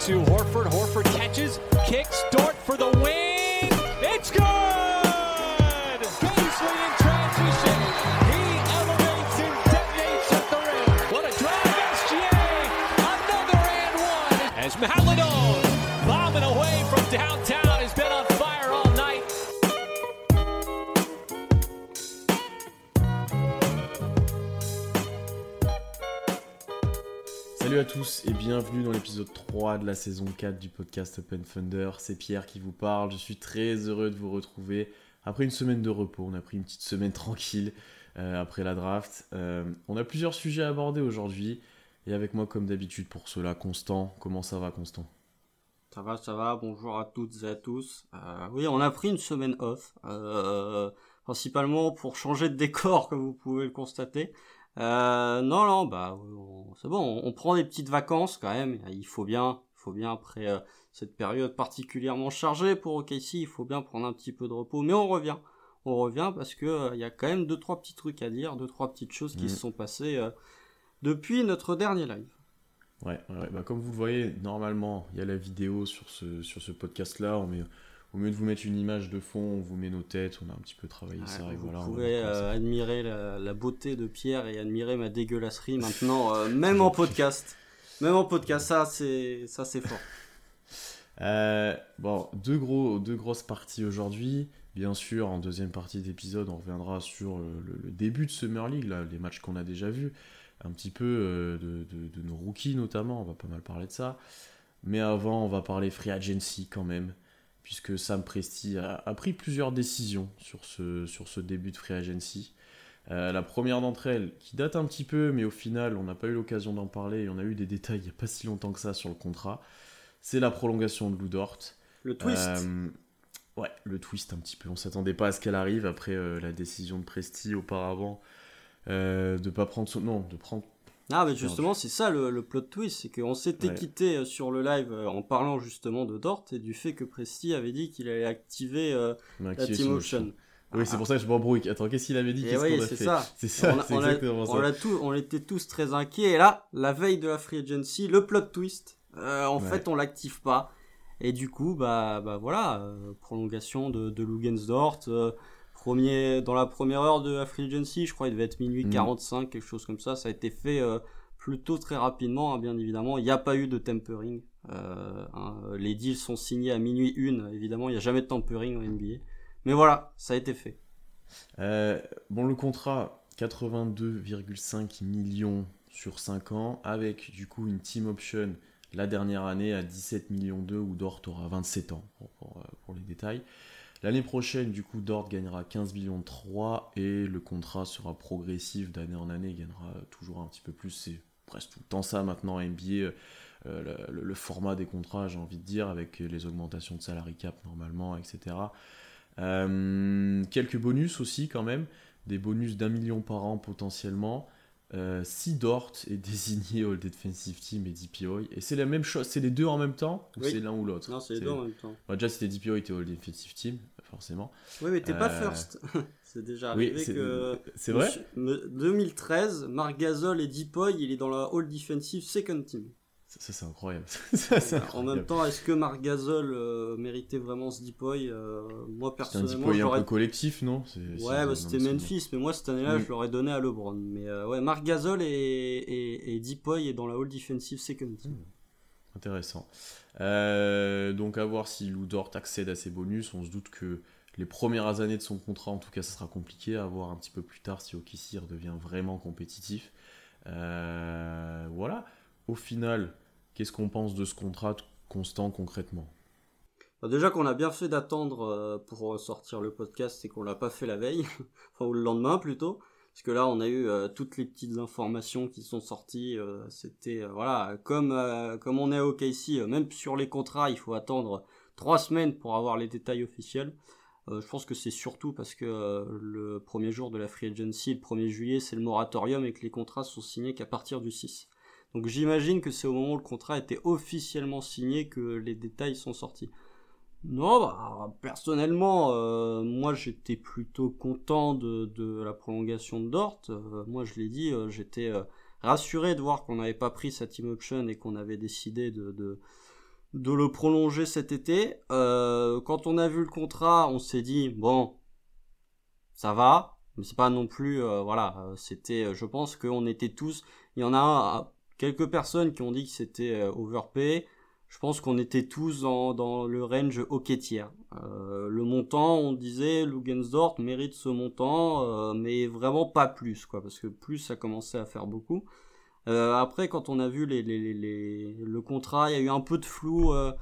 to Horford. Horford catches, kicks, Dort for the win. It's good! Paisley in transition. He elevates and detonates at the rim. What a drive, SGA. Another and one. As Maladon bombing away from downtown has been on fire all night. Salut à tous et bienvenue dans l'épisode 3 de la saison 4 du podcast Open Thunder. C'est Pierre qui vous parle. Je suis très heureux de vous retrouver après une semaine de repos. On a pris une petite semaine tranquille euh, après la draft. Euh, on a plusieurs sujets à aborder aujourd'hui. Et avec moi, comme d'habitude, pour cela, Constant. Comment ça va, Constant? Ça va, ça va. Bonjour à toutes et à tous. Euh, oui, on a pris une semaine off, principalement pour changer de décor, comme vous pouvez le constater. Euh, non, non, bah, c'est bon. On, on prend des petites vacances quand même. Il faut bien, il faut bien après euh, cette période particulièrement chargée pour OKC, il faut bien prendre un petit peu de repos. Mais on revient, on revient parce que euh, il y a quand même deux trois petits trucs à dire, deux trois petites choses qui Mhm. se sont passées depuis notre dernier live. Ouais. Bah, comme vous le voyez, normalement, il y a la vidéo sur ce, sur ce podcast-là. On met, au mieux de vous mettre une image de fond, on vous met nos têtes. On a un petit peu travaillé ça. Ouais, et vous voilà, pouvez euh, admirer la, la beauté de Pierre et admirer ma dégueulasserie maintenant, euh, même en podcast. Même en podcast, ça c'est ça c'est fort. Euh, bon, deux, gros, deux grosses parties aujourd'hui. Bien sûr, en deuxième partie d'épisode, on reviendra sur le, le- début de Summer League, là, les matchs qu'on a déjà vus, un petit peu euh, de, de- de nos rookies notamment, on va pas mal parler de ça. Mais avant, on va parler Free Agency quand même, puisque Sam Presti a, a pris plusieurs décisions sur ce, sur ce début de Free Agency. Euh, la première d'entre elles, qui date un petit peu, mais au final, on n'a pas eu l'occasion d'en parler, et on a eu des détails il n'y a pas si longtemps que ça sur le contrat c'est la prolongation de Lou Dort. Le twist. Euh, ouais, le twist un petit peu. On s'attendait pas à ce qu'elle arrive après euh, la décision de Presti auparavant de pas prendre son non, de prendre. Ah mais justement c'est ça le, le plot twist, c'est qu'on s'était Ouais. quitté euh, sur le live euh, en parlant justement de Dort et du fait que Presti avait dit qu'il allait activer euh, la Team Option. Oui, c'est pour ça que je m'embrouille. Attends, qu'est-ce qu'il avait dit? Et Qu'est-ce oui, qu'on a c'est fait? ça. C'est ça, on, a- on a- exactement on ça. tout- on était tous très inquiets et là, la veille de la free agency, le plot twist, euh, en Ouais. fait on l'active pas et du coup bah bah voilà euh, prolongation de, de Lugensdort, premier dans la première heure de la free agency, je crois il devait être minuit Mhm. 45 quelque chose comme ça, ça a été fait euh, plutôt très rapidement hein, bien évidemment, il n'y a pas eu de tempering, euh, hein, les deals sont signés à minuit une évidemment il n'y a jamais de tempering en NBA, mais voilà ça a été fait. Euh, bon, le contrat 82,5 millions sur 5 ans avec du coup une team option la dernière année à 17 millions 2 où Dort aura 27 ans pour, pour, pour les détails. L'année prochaine, du coup, Dort gagnera 15 millions 3 et le contrat sera progressif d'année en année, il gagnera toujours un petit peu plus. C'est presque tout le temps ça maintenant NBA, euh, le format des contrats, j'ai envie de dire, avec les augmentations de salary cap normalement, etc. Euh, quelques bonus aussi quand même, des bonus d'un million par an potentiellement. Euh, si Dort est désigné All Defensive Team et DPOI, et c'est la même chose, c'est les deux en même temps ou Oui. c'est l'un ou l'autre? Non c'est les deux en même temps. Bah, déjà, c'était DPOI, était All Defensive Team, forcément. Oui, mais t'es pas Euh, first. c'est déjà Oui, arrivé c'est que. c'est vrai? Monsieur- me- 2013, Marc Gasol et Deepoy, il est dans la All Defensive Second Team. Ça, c'est incroyable. Ça, c'est en même temps, est-ce que Marc Gasol euh, méritait vraiment ce Deepoy euh, Moi, C'est un personnellement, je un l'aurais. peu collectif, non? C'est- c'est- Ouais, bah, c'était c'est Memphis, mais moi, cette année-là, Mm. je l'aurais donné à LeBron. Mais euh, ouais, Marc Gasol et, et, et Deepoy est dans la All Defensive Second Team. bon. Intéressant. Euh, donc, à voir si Lou Dort accède à ses bonus. On se doute que les premières années de son contrat, en tout cas, ça sera compliqué. À voir un petit peu plus tard si OKC redevient vraiment compétitif. Euh, voilà. Au final, qu'est-ce qu'on pense de ce contrat constant concrètement? Déjà qu'on a bien fait d'attendre euh, pour sortir le podcast et qu'on l'a pas fait la veille, enfin ou le lendemain plutôt, parce que là on a eu euh, toutes les petites informations qui sont sorties. euh, C'était voilà comme comme on est OKC, euh, même sur les contrats, il faut attendre trois semaines pour avoir les détails officiels. Je pense que c'est surtout parce que le premier jour de la free agency, le 1er juillet, c'est le moratorium et que les contrats sont signés qu'à partir du 6. Donc j'imagine que c'est au moment où le contrat était officiellement signé que les détails sont sortis. Non, bah, personnellement, euh, moi j'étais plutôt content de, de la prolongation de Dort. Euh, moi je l'ai dit, euh, j'étais euh, rassuré de voir qu'on n'avait pas pris sa team option et qu'on avait décidé de, de, de le prolonger cet été. Quand on a vu le contrat, on s'est dit bon, ça va, mais c'est pas non plus voilà. C'était, je pense qu'on était tous. Il y en a quelques personnes qui ont dit que c'était overpay. Je pense qu'on était tous dans, le range hockey tiers. Euh, le montant, on disait, Lugensdorf mérite ce montant, euh, mais vraiment pas plus, quoi, parce que plus ça commençait à faire beaucoup. Euh, après, quand on a vu le contrat, il y a eu un peu de flou. Euh,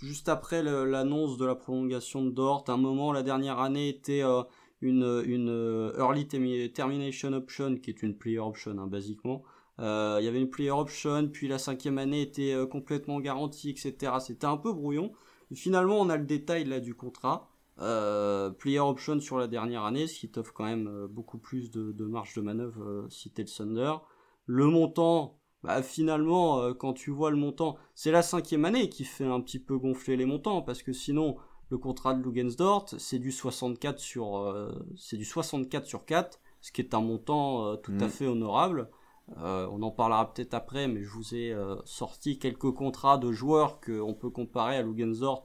juste après l'annonce de la prolongation de Dort, un moment, la dernière année était euh, une, une early termination option, qui est une player option, hein, basiquement. Euh, il y avait une player option, puis la cinquième année était euh, complètement garantie, etc. C'était un peu brouillon. Et finalement, on a le détail là du contrat. Euh, player option sur la dernière année, ce qui t'offre quand même beaucoup plus de, de marge de manœuvre euh, si t'es le Thunder. Le montant, bah finalement, euh, quand tu vois le montant, c'est la cinquième année qui fait un petit peu gonfler les montants, parce que sinon, le contrat de Lugensdort, c'est du 64 sur, c'est du 64 sur 4, ce qui est un montant tout Mm. à fait honorable. Euh, on en parlera peut-être après, mais je vous ai euh, sorti quelques contrats de joueurs qu'on peut comparer à Lugensdort.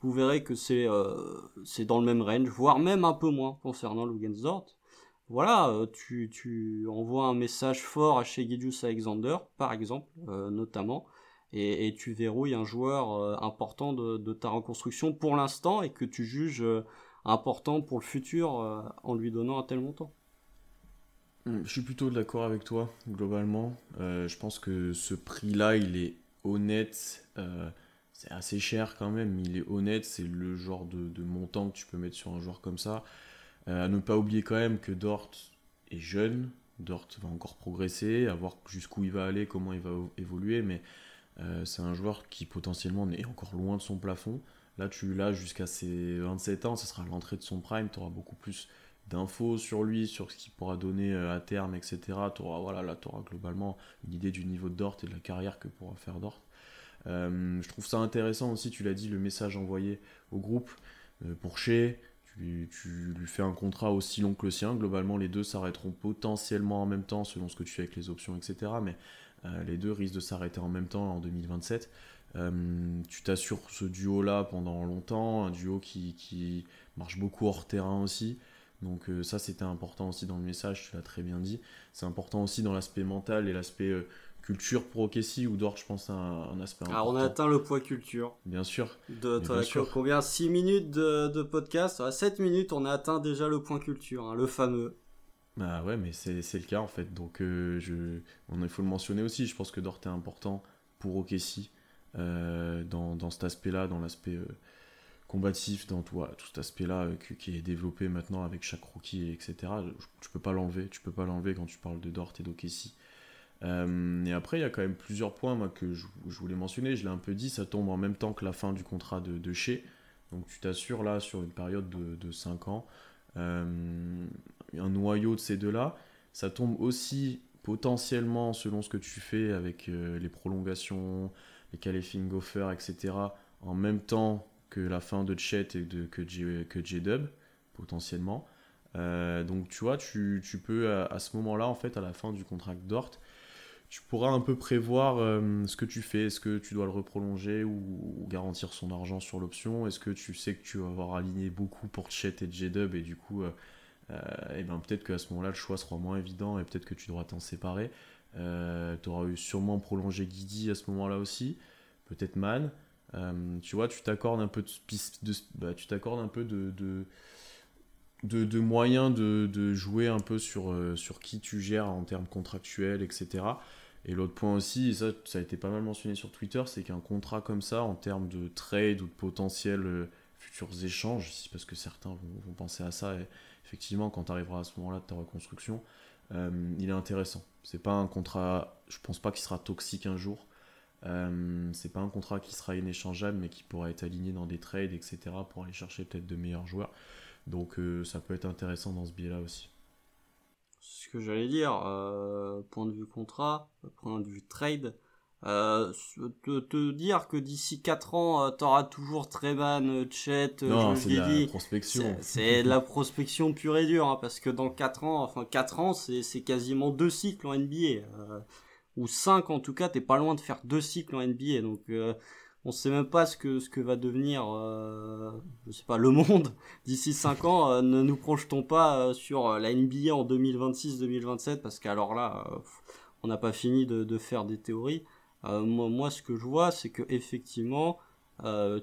Vous verrez que c'est euh, c'est dans le même range, voire même un peu moins concernant Lugensdort. Voilà, tu, envoies un message fort à Gijus Alexander, par exemple, notamment, et, tu verrouilles un joueur important de, ta reconstruction pour l'instant et que tu juges important pour le futur en lui donnant un tel montant. Mm, Je suis plutôt d'accord avec toi, globalement. Euh, je pense que ce prix-là, il est honnête. euh, c'est assez cher quand même, mais il est honnête. C'est le genre de, montant que tu peux mettre sur un joueur comme ça. Euh, à ne pas oublier quand même que Dort est jeune. Dort va encore progresser, à voir jusqu'où il va aller, comment il va évoluer. Mais c'est un joueur qui potentiellement est encore loin de son plafond. Là, tu l'as jusqu'à ses 27 ans, ce sera l'entrée de son prime. Tu auras beaucoup plus d'infos sur lui, sur ce qu'il pourra donner euh, à terme, etc. Voilà, là, tu auras globalement une idée du niveau de Dort et de la carrière que pourra faire Dort. Euh, je trouve ça intéressant aussi, tu l'as dit, le message envoyé au groupe euh, pour Shea. Tu, lui fais un contrat aussi long que le sien. Globalement, les deux s'arrêteront potentiellement en même temps selon ce que tu fais avec les options, etc. Mais les deux risquent de s'arrêter en même temps en 2027. Euh, tu t'assures ce duo-là pendant longtemps, un duo qui, qui marche beaucoup hors terrain aussi. Donc euh, ça c'était important aussi dans le message, tu l'as très bien dit. C'est important aussi dans l'aspect mental et l'aspect euh, culture pour OKC où Dort je pense a un, un aspect important. Alors on a atteint le poids culture. Bien sûr. De, bien sûr. combien? 6 minutes de, de podcast? À 7 minutes, on a atteint déjà le point culture, hein, le fameux. Bah ouais mais c'est c'est le cas en fait. Donc euh, je, on, il faut le mentionner aussi, je pense que Dort est important pour euh, dans, dans cet aspect-là, dans l'aspect combatif, dans tout, tout cet aspect-là euh, qui, est développé maintenant avec chaque rookie, etc. Tu peux pas l'enlever, tu peux pas l'enlever quand tu parles de Dort et d'OKC. Euh, et après, il y a quand même plusieurs points que je, voulais mentionner. Je l'ai un peu dit, ça tombe en même temps que la fin du contrat de, Shea. Donc tu t'assures là sur une période de, de 5 ans euh, un noyau de ces deux-là. Ça tombe aussi potentiellement, selon ce que tu fais avec euh, les prolongations, les qualifying offers, etc., en même temps que la fin de Chet et de, que, J, que J-Dub, potentiellement. Euh, donc tu vois, tu, tu peux à, ce moment-là, en fait, à la fin du contrat Dort, tu pourras un peu prévoir euh, ce que tu fais. Est-ce que tu dois le reprolonger ou, ou garantir son argent sur l'option? Est-ce que tu sais que tu vas avoir aligné beaucoup pour Chet et J-Dub et du coup, euh, euh, et ben peut-être qu'à ce moment-là, le choix sera moins évident et peut-être que tu devras t'en séparer. Tu auras eu sûrement prolongé Guidi à ce moment-là aussi, peut-être Man. Euh, tu vois, tu t'accordes un peu de, bah, tu t'accordes un peu de, de, moyens de, de jouer un peu sur, euh, sur qui tu gères en termes contractuels, etc. Et l'autre point aussi, et ça, ça a été pas mal mentionné sur Twitter, c'est qu'un contrat comme ça, en termes de trade ou de potentiels euh, futurs échanges, ici, parce que certains vont, vont penser à ça, et effectivement, quand tu arriveras à ce moment-là de ta reconstruction, il est intéressant. C'est pas un contrat, je pense pas qu'il sera toxique un jour. Euh, c'est pas un contrat qui sera inéchangeable, mais qui pourra être aligné dans des trades, etc., pour aller chercher peut-être de meilleurs joueurs. Donc euh, ça peut être intéressant dans ce biais-là aussi. ce que j'allais dire, euh, point de vue contrat, point de vue trade, te, te dire que d'ici 4 ans, t'auras toujours Treban, Chet, non, c'est de la prospection. c'est de la prospection pure et dure, hein, parce que dans 4 ans, enfin 4 ans, c'est c'est quasiment deux cycles en NBA. Euh, ou 5 en tout cas, t'es pas loin de faire deux cycles en NBA. Donc euh, on sait même pas ce que ce que va devenir euh, je sais pas le monde d'ici 5 ans euh, ne nous projetons pas euh, sur la NBA en 2026-2027 parce qu'alors là on n'a pas fini de, de, faire des théories moi, moi ce que je vois c'est que effectivement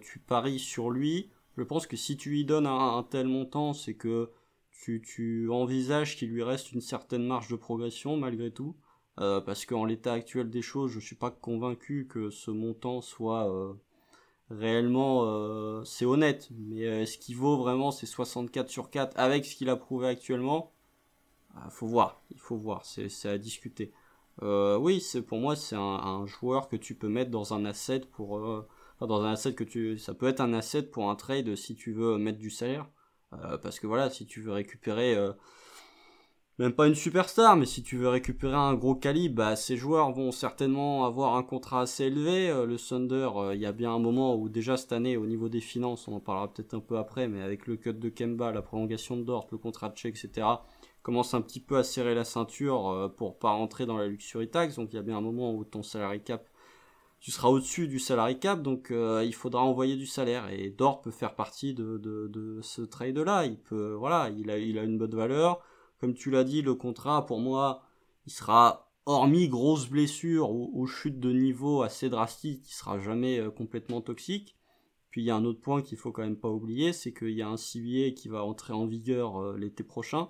tu paries sur lui je pense que si tu lui donnes un, un tel montant c'est que tu, tu envisages qu'il lui reste une certaine marge de progression malgré tout euh, parce qu'en l'état actuel des choses, je suis pas convaincu que ce montant soit euh, réellement euh, c'est honnête. Mais est-ce qu'il vaut vraiment ces 64 sur 4 avec ce qu'il a prouvé actuellement? Il ah, Faut voir, il faut voir, c'est à discuter. oui, c'est pour moi c'est un, joueur que tu peux mettre dans un asset pour dans un asset que tu ça peut être un asset pour un trade si tu veux mettre du salaire parce que voilà si tu veux récupérer même pas une superstar, mais si tu veux récupérer un gros calibre, bah, ces joueurs vont certainement avoir un contrat assez élevé. Euh, le Thunder, euh, il y a bien un moment où déjà cette année, au niveau des finances, on en parlera peut-être un peu après, mais avec le cut de Kemba, la prolongation de Dort, le contrat de Check, etc., commence un petit peu à serrer la ceinture euh, pour pas rentrer dans la luxury tax. Donc il y a bien un moment où ton salary cap, tu seras au-dessus du salary cap, donc il faudra envoyer du salaire. Et Dort peut faire partie de, ce trade-là. Il peut, voilà, il a une bonne valeur comme tu l'as dit, le contrat, pour moi, il sera, hormis grosse blessure ou, chute de niveau assez drastique, il sera jamais euh, complètement toxique. Puis il y a un autre point qu'il faut quand même pas oublier, c'est qu'il y a un CBA qui va entrer en vigueur euh, l'été prochain,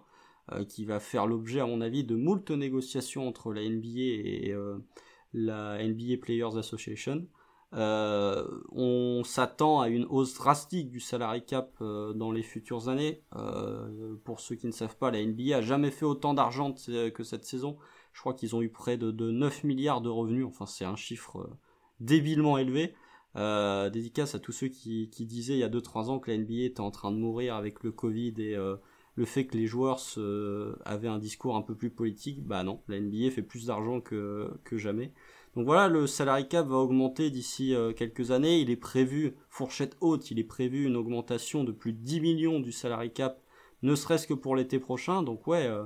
euh, qui va faire l'objet, à mon avis, de moult négociations entre la NBA et la NBA Players Association. Euh, on s'attend à une hausse drastique du salary cap euh, dans les futures années. Euh, pour ceux qui ne savent pas, la NBA a jamais fait autant d'argent que cette saison. Je crois qu'ils ont eu près de, 9 milliards de revenus. Enfin, c'est un chiffre débilement élevé. dédicace à tous ceux qui, disaient il y a 2-3 ans que la NBA était en train de mourir avec le Covid et le fait que les joueurs avaient un discours un peu plus politique. Bah non, la NBA fait plus d'argent que, que jamais. Donc voilà, le salary cap va augmenter d'ici euh, quelques années. Il est prévu, fourchette haute, il est prévu une augmentation de plus de 10 millions du salary cap, ne serait-ce que pour l'été prochain. Donc ouais, euh,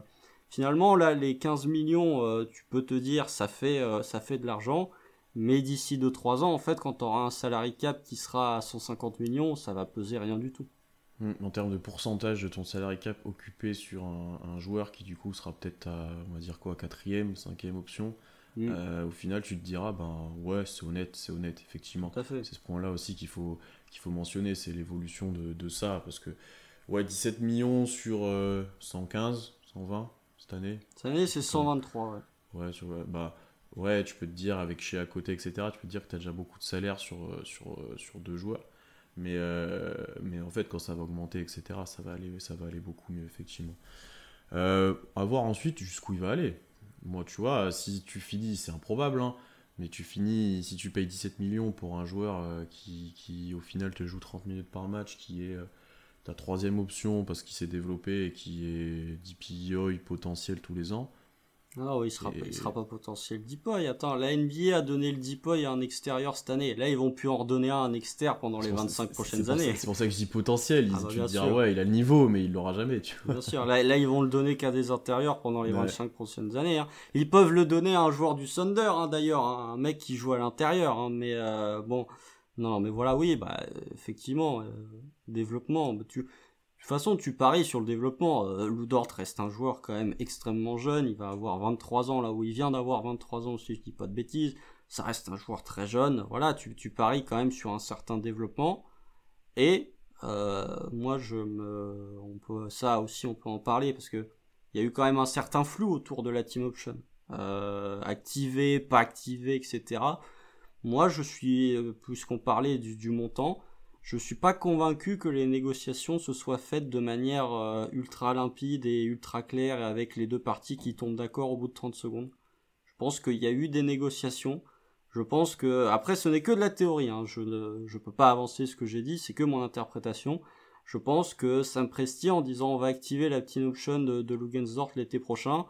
finalement là, les 15 millions, euh, tu peux te dire, ça fait, de l'argent. Mais d'ici 2-3 ans, en fait, quand tu auras un salary cap qui sera à 150 millions, ça va peser rien du tout. Hum, en termes de pourcentage de ton salary cap occupé sur un, un joueur qui du coup sera peut-être à, on va dire quoi, quatrième, cinquième option, Mm. Euh, au final, tu te diras, ben ouais, c'est honnête, c'est honnête, effectivement. C'est ce point-là aussi qu'il faut, qu'il faut mentionner, c'est l'évolution de, de, ça, parce que, ouais, 17 millions sur 115, euh, 120 cette année. Cette année, c'est 123, ouais. Ouais, sur, bah, ouais, tu peux te dire, avec chez à côté, etc., tu peux te dire que tu as déjà beaucoup de salaire sur, euh, sur, sur deux joueurs. Mais, mais en fait, quand ça va augmenter, etc., ça va aller, ça va aller beaucoup mieux, effectivement. à voir ensuite jusqu'où il va aller moi, tu vois, si tu finis, c'est improbable, hein, mais tu finis, si tu payes 17 millions pour un joueur euh, qui, au final, te joue 30 minutes par match, qui est euh, ta troisième option parce qu'il s'est développé et qui est DPOI potentiel tous les ans, non, il sera, il sera pas potentiel Deepoy. Attends, la NBA a donné le Deepoy à un extérieur cette année. Là, ils vont plus en redonner un à un externe pendant les 25 prochaines années. C'est pour ça que je dis potentiel. Ah bah, tu te dis, ouais, il a le niveau, mais il l'aura jamais, tu vois. Bien sûr. Là, là, ils vont le donner qu'à des intérieurs pendant les 25 prochaines années. Hein. Ils peuvent le donner à un joueur du Thunder, hein, d'ailleurs. Hein, un mec qui joue à l'intérieur. Mais euh, bon. Non, mais voilà, oui, bah, effectivement, euh, développement. Bah, tu de toute façon, tu paries sur le développement. Euh, Ludort reste un joueur quand même extrêmement jeune. Il va avoir 23 ans là où il vient d'avoir 23 ans, si je dis pas de bêtises. Ça reste un joueur très jeune. Voilà, tu, tu paries quand même sur un certain développement. Et euh, moi, je me, on peut, ça aussi, on peut en parler parce que il y a eu quand même un certain flou autour de la team option, euh, activé, pas activé, etc. Moi, je suis, euh, puisqu'on parlait du, du montant, je suis pas convaincu que les négociations se soient faites de manière euh, ultra limpide et ultra claire et avec les deux parties qui tombent d'accord au bout de 30 secondes. Je pense qu'il y a eu des négociations. Je pense que après ce n'est que de la théorie. Hein. Je ne je peux pas avancer ce que j'ai dit, c'est que mon interprétation. Je pense que Sam Presti en disant on va activer la petite option de, de l'été prochain,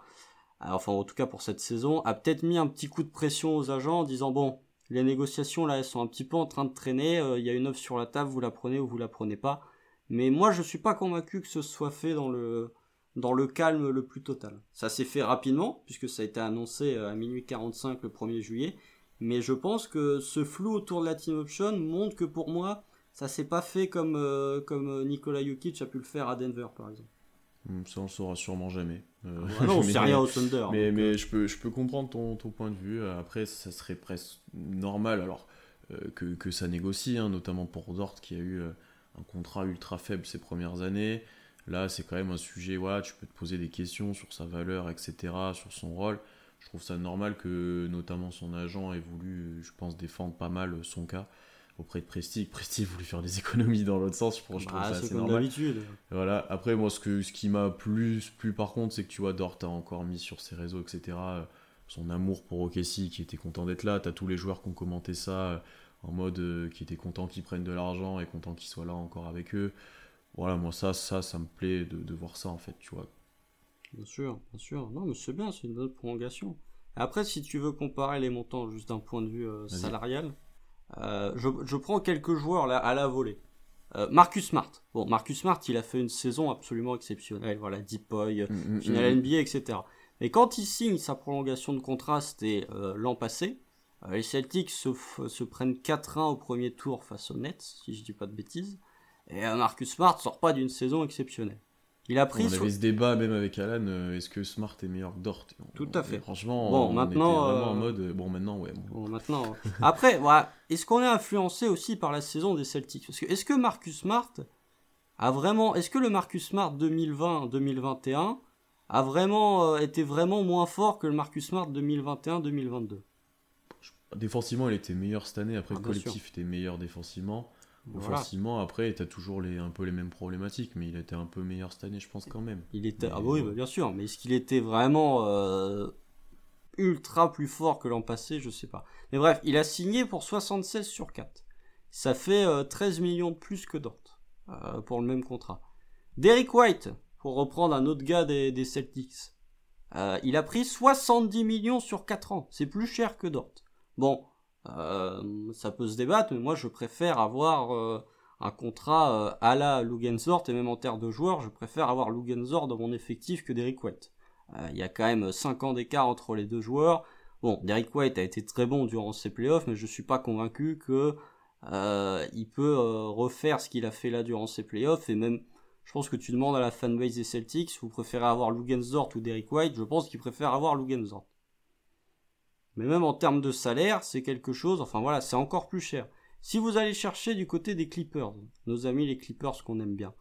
enfin en tout cas pour cette saison, a peut-être mis un petit coup de pression aux agents en disant bon les négociations là elles sont un petit peu en train de traîner, euh, il y a une offre sur la table, vous la prenez ou vous la prenez pas. Mais moi je suis pas convaincu que ce soit fait dans le dans le calme le plus total. Ça s'est fait rapidement puisque ça a été annoncé euh, à minuit 45 le 1er juillet Mais je pense que ce flou autour de la team option montre que pour moi, ça s'est pas fait comme, euh, comme Nikola Jokic a pu le faire à Denver, par exemple. Hmm, ça, on le saura sûrement jamais. Euh, ah non, c'est rien au Thunder. Mais, mais euh. je, peux, je peux comprendre ton, ton, point de vue. Après, ça serait presque normal alors que, que, ça négocie, hein, notamment pour Dort qui a eu un contrat ultra faible ces premières années. Là, c'est quand même un sujet, voilà, tu peux te poser des questions sur sa valeur, etc., sur son rôle. Je trouve ça normal que notamment son agent ait voulu, je pense, défendre pas mal son cas auprès de Presti. Presti voulu faire des économies dans l'autre sens, je, trouve bah, ça assez normal. Voilà. Après, moi, ce, que, ce qui m'a plus plu par contre, c'est que tu vois, Dort a encore mis sur ses réseaux, etc., son amour pour Okessi, qui était content d'être là. Tu as tous les joueurs qui ont commenté ça en mode euh, qui étaient contents qu'ils prennent de l'argent et contents qu'ils soient là encore avec eux. Voilà, moi, ça, ça, ça me plaît de, de voir ça, en fait, tu vois. Bien sûr, bien sûr. Non, mais c'est bien, c'est une bonne prolongation. Après, si tu veux comparer les montants juste d'un point de vue euh, salarial, euh, je, je, prends quelques joueurs là à la volée. Marcus Smart. Bon, Marcus Smart, il a fait une saison absolument exceptionnelle. Voilà, Deep Boy, mm, mm, finale mm, NBA, etc. Mais quand il signe sa prolongation de contrat, c'était l'an passé, euh, les Celtics se, prennent 4-1 au premier tour face aux Nets, si je dis pas de bêtises. Et euh, Marcus Smart sort pas d'une saison exceptionnelle. Il a pris. On avait ce débat même avec Alan. Euh, est-ce que Smart est meilleur que Dort Tout à fait. Franchement, bon, on maintenant, était vraiment en mode. Bon, maintenant, ouais. Bon, maintenant. Après, voilà. Est-ce qu'on est influencé aussi par la saison des Celtics? Parce que est-ce que Marcus Smart a vraiment. Est-ce que le Marcus Smart 2020-2021 a vraiment été vraiment moins fort que le Marcus Smart 2021-2022 Défensivement, il était meilleur cette année. Après, le ah, collectif était meilleur défensivement. Offensivement, après, tu as toujours les, un peu les mêmes problématiques, mais il était un peu meilleur cette année, je pense, quand même. Il était, ah oui, bah, bien sûr, mais est-ce qu'il était vraiment euh, ultra plus fort que l'an passé? Je sais pas. Mais bref, il a signé pour 76 sur 4. Ça fait 13 euh, millions de plus que Dort euh, pour le même contrat. Derek White, pour reprendre un autre gars des, des Celtics, il a pris 70 millions sur 4 ans. C'est plus cher que Dort. Bon, euh, ça peut se débattre, mais moi je préfère avoir euh, un contrat euh, à la Lugensort, et même en termes de joueurs, je préfère avoir Lugensort dans mon effectif que Derrick White. Il y a quand même 5 ans d'écart entre les deux joueurs. Bon, Derrick White a été très bon durant ses playoffs, mais je suis pas convaincu que il peut refaire ce qu'il a fait là durant ses playoffs, et même je pense que tu demandes à la fanbase des Celtics, vous préférez avoir Lugensort ou Derrick White, je pense qu'ils préfèrent avoir Lugensort. Mais même en termes de salaire, c'est quelque chose, enfin voilà, c'est encore plus cher. Si vous allez chercher du côté des Clippers, nos amis les Clippers qu'on aime bien,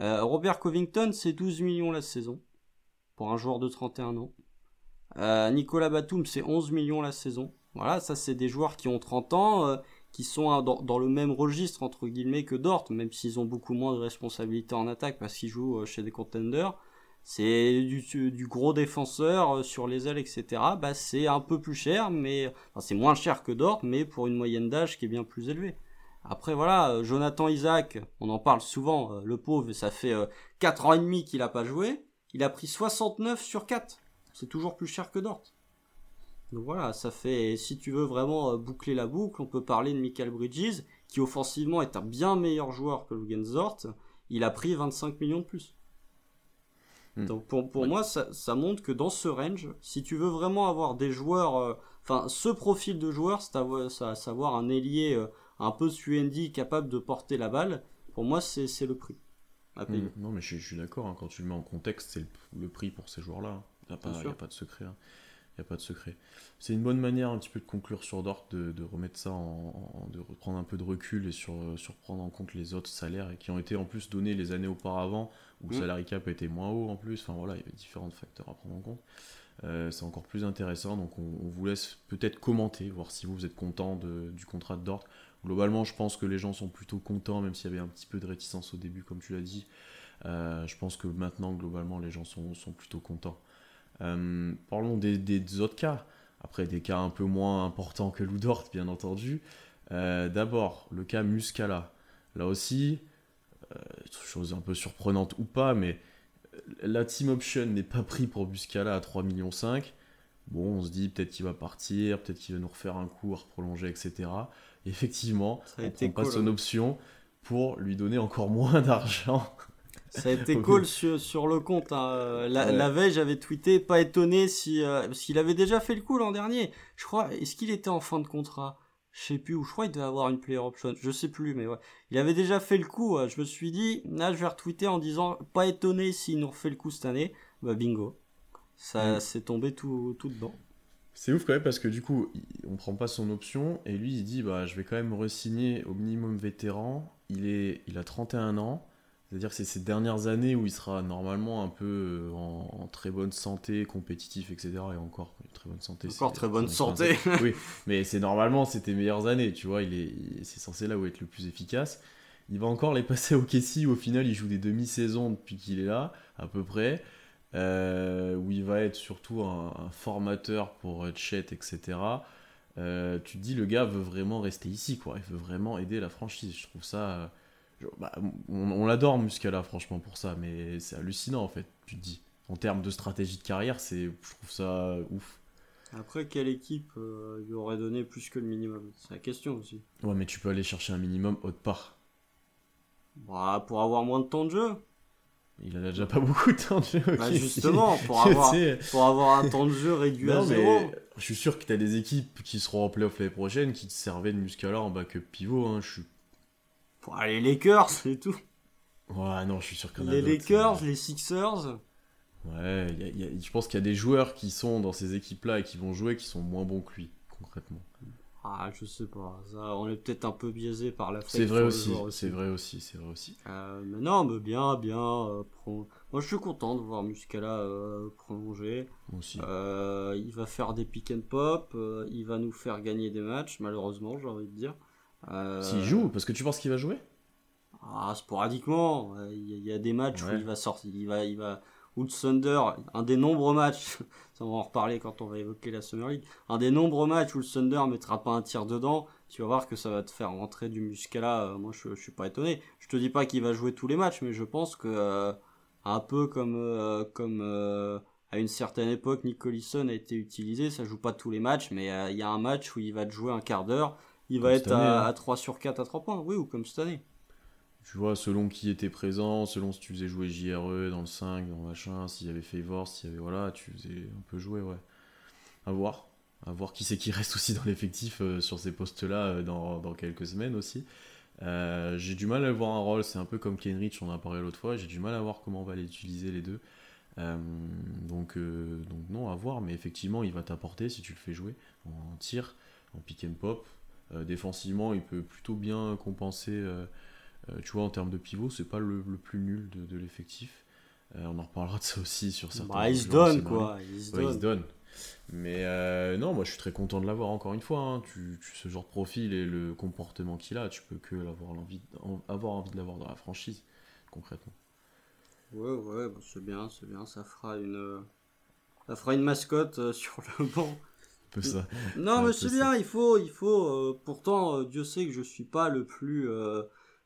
euh, Robert Covington, c'est 12 millions la saison, pour un joueur de 31 ans. Euh, Nicolas Batum, c'est 11 millions la saison. Voilà, ça c'est des joueurs qui ont 30 ans, euh, qui sont dans, le même registre entre guillemets que Dort, même s'ils ont beaucoup moins de responsabilités en attaque parce qu'ils jouent chez des contenders c'est du, gros défenseur euh, sur les ailes, etc. Bah, c'est un peu plus cher, mais c'est moins cher que Dort, mais pour une moyenne d'âge qui est bien plus élevée. Après voilà, euh, Jonathan Isaac, on en parle souvent, euh, le pauvre, ça fait 4 ans et demi qu'il a pas joué, il a pris 69 sur 4. C'est toujours plus cher que Dort. Donc voilà, ça fait, si tu veux vraiment boucler la boucle, on peut parler de Michael Bridges, qui offensivement est un bien meilleur joueur que Lugensort, il a pris 25 millions de plus. Hmm. Donc pour, pour moi, ça, ça, montre que dans ce range, si tu veux vraiment avoir des joueurs, euh, enfin ce profil de joueur, c'est à, savoir un ailier euh, un peu suendi capable de porter la balle, pour moi c'est le prix. Hmm. Non mais je, je suis d'accord, hein, quand tu le mets en contexte, c'est le, prix pour ces joueurs-là. Il n'y a, a, pas de secret. Hein. A pas de secret. C'est une bonne manière un petit peu de conclure sur Dort, de, de remettre ça en, de reprendre un peu de recul et sur, sur prendre en compte les autres salaires qui ont été en plus donnés les années auparavant où le mm. salary cap était moins haut en plus. Enfin voilà, il y avait différents facteurs à prendre en compte. Euh, c'est encore plus intéressant, donc on, vous laisse peut-être commenter, voir si vous, vous êtes content de, du contrat de Dort. Globalement, je pense que les gens sont plutôt contents, même s'il y avait un petit peu de réticence au début, comme tu l'as dit. Euh, je pense que maintenant, globalement, les gens sont, sont plutôt contents. Euh, parlons des, des, autres cas. Après, des cas un peu moins importants que Lou Dort, bien entendu. D'abord, le cas Muscala. Là aussi, euh, chose un peu surprenante ou pas, mais la team option n'est pas pris pour Buscala à 3,5 millions. Bon, on se dit peut-être qu'il va partir, peut-être qu'il va nous refaire un coup, prolonger, etc. effectivement, on prend pas son option pour lui donner encore moins d'argent. Ça a été cool sur, sur le compte. hein. La, la veille, j'avais tweeté, pas étonné si euh, parce qu'il avait déjà fait le coup l'an dernier. Je crois, est-ce qu'il était en fin de contrat? Je sais plus. Ou je crois qu'il devait avoir une player option. Je sais plus, mais ouais. Il avait déjà fait le coup. ouais. Je me suis dit, là, je vais retweeter en disant, pas étonné s'il nous refait le coup cette année. Bah bingo. Ça Mm. s'est tombé tout, tout dedans. C'est ouf quand même parce que du coup, il- on prend pas son option et lui il dit bah je vais quand même re-signer au minimum vétéran. Il est, il a 31 ans, c'est-à-dire que c'est ces dernières années où il sera normalement un peu euh, en, en très bonne santé, compétitif, etc. Et encore très bonne santé. Encore très bonne santé. oui, mais c'est normalement c'est tes meilleures années, tu vois. Il est, c'est censé là où être le plus efficace. Il va encore les passer au Kessie. Au final, il joue des demi-saisons depuis qu'il est là, à peu près euh, où il va être surtout un, un formateur pour Chet, etc. Euh, tu te dis, le gars veut vraiment rester ici, quoi. Il veut vraiment aider la franchise. Je trouve ça. Bah, on on l'adore, Muscala, franchement, pour ça, mais c'est hallucinant, en fait. Tu te dis, en termes de stratégie de carrière, c'est, je trouve ça ouf. Après, quelle équipe euh, lui aurait donné plus que le minimum? C'est la question aussi. Ouais, mais tu peux aller chercher un minimum autre part. Bah, pour avoir moins de temps de jeu. Il en a déjà pas beaucoup de temps de jeu. Bah, justement, pour avoir, sais, pour avoir un temps de jeu réduit à zéro. je suis sûr que tu as des équipes qui seront en playoff l'année prochaine qui te servaient de Muscala en backup pivot. Hein. Je suis... Pour aller les Lakers, c'est tout. Ouais, non, je suis sûr qu'il y en a Les. Lakers, les Sixers. Ouais, y a- y a- je pense qu'il y a des joueurs qui sont dans ces équipes-là et qui vont jouer qui sont moins bons que lui, concrètement. Ah, je sais pas. Ça, on est peut-être un peu biaisé par la C'est vrai aussi, c'est vrai aussi, c'est vrai aussi. Euh, mais non, mais bien, bien. euh, pro- Moi, je suis content de voir Muscala euh, prolonger. Moi aussi. Euh, il va faire des pick and pop. il va nous faire gagner des matchs, malheureusement, j'ai envie de dire. Euh, S'il joue, parce que tu penses qu'il va jouer? Ah, sporadiquement. Il y, a- des matchs où il va sortir. Il va, il va. Le Thunder, un des nombreux matchs, ça on va en reparler quand on va évoquer la Summer League, un des nombreux matchs où le Thunder mettra pas un tir dedans, tu vas voir que ça va te faire rentrer du muscala. euh, moi, je, je suis pas étonné. Je te dis pas qu'il va jouer tous les matchs, mais je pense que euh, un peu comme euh, comme euh, à une certaine époque, Nick Collison a été utilisé. Ça joue pas tous les matchs, mais il y a un match où il va te jouer un quart d'heure. Il va Comme être année, à, hein. à 3 sur 4 à 3 points. Oui, ou comme cette année. Tu vois, selon qui était présent, selon si tu faisais jouer JRE dans le 5, dans le machin, s'il y avait Favor, s'il y avait. Voilà, tu faisais un peu jouer, ouais. À voir. À voir qui c'est qui reste aussi dans l'effectif euh, sur ces postes-là euh, dans, dans quelques semaines aussi. Euh, j'ai du mal à voir un rôle, c'est un peu comme Kenrich, on en a parlé l'autre fois, j'ai du mal à voir comment on va les utiliser les deux. Euh, donc, euh, donc non, à voir, mais effectivement, il va t'apporter si tu le fais jouer en tir, en pick and pop. Euh, défensivement, il peut plutôt bien compenser. euh, euh, tu vois, en termes de pivot, c'est pas le, le plus nul de, de l'effectif. On en reparlera de ça aussi sur certains. Bah, il se donne quoi. Il se Ouais, il donne. se donne. Mais euh, non, moi je suis très content de l'avoir encore une fois. hein. Tu, tu- ce genre de profil et le comportement qu'il a, tu peux que l'avoir l'envie, en- avoir envie de l'avoir dans la franchise, concrètement. Ouais, ouais, bah, c'est bien, c'est bien. Ça fera une, ça fera une mascotte sur le banc. Un peu ça. Non, mais c'est bien. Il faut, il faut. euh, pourtant, euh, Dieu sait que je suis pas le plus, euh,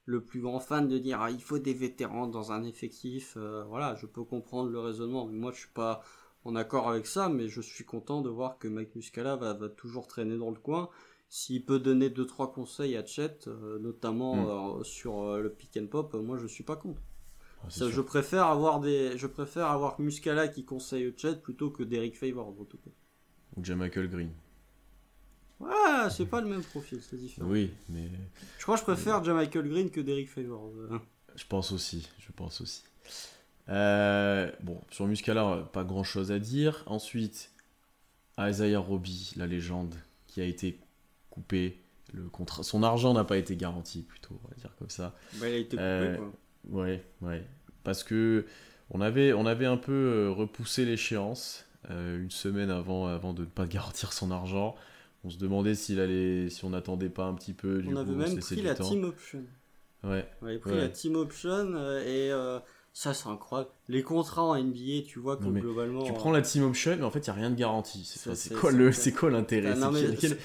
le plus grand fan de dire ah, il faut des vétérans dans un effectif. euh, voilà, je peux comprendre le raisonnement, mais moi je suis pas en accord avec ça. Mais je suis content de voir que Mike Muscala va, va toujours traîner dans le coin. S'il peut donner deux trois conseils à Chet, euh, notamment Mm. euh, sur le pick and pop, moi je suis pas contre. Ah, Ça, je préfère avoir des, je préfère avoir Muscala qui conseille Chet plutôt que Derek Favors en tout cas. Ou Jamichael Green. Ouais, c'est pas le même profil, c'est différent. Oui, mais Je crois que je préfère Michael Green que Derek Favors. euh. je pense aussi. Je pense aussi. Euh, bon, sur Muscala, pas grand chose à dire. Ensuite, Isaiah Roby, la légende, qui a été coupé. Le contrat, son argent n'a pas été garanti, plutôt, on va dire comme ça. Bah, il a été coupé, Euh, quoi. Ouais, ouais. Parce que on avait, on avait un peu euh, repoussé l'échéance euh, une semaine avant, avant de ne pas garantir son argent. On se demandait s'il allait, si on n'attendait pas un petit peu. Du On coup, avait on même laissait pris la temps. team option. Ouais, On avait pris Ouais. la team option euh, et euh, ça c'est incroyable. Les contrats en NBA, tu vois que globalement. Tu euh, prends la team option, mais en fait, il n'y a rien de garanti. C'est quoi, quoi l'intérêt?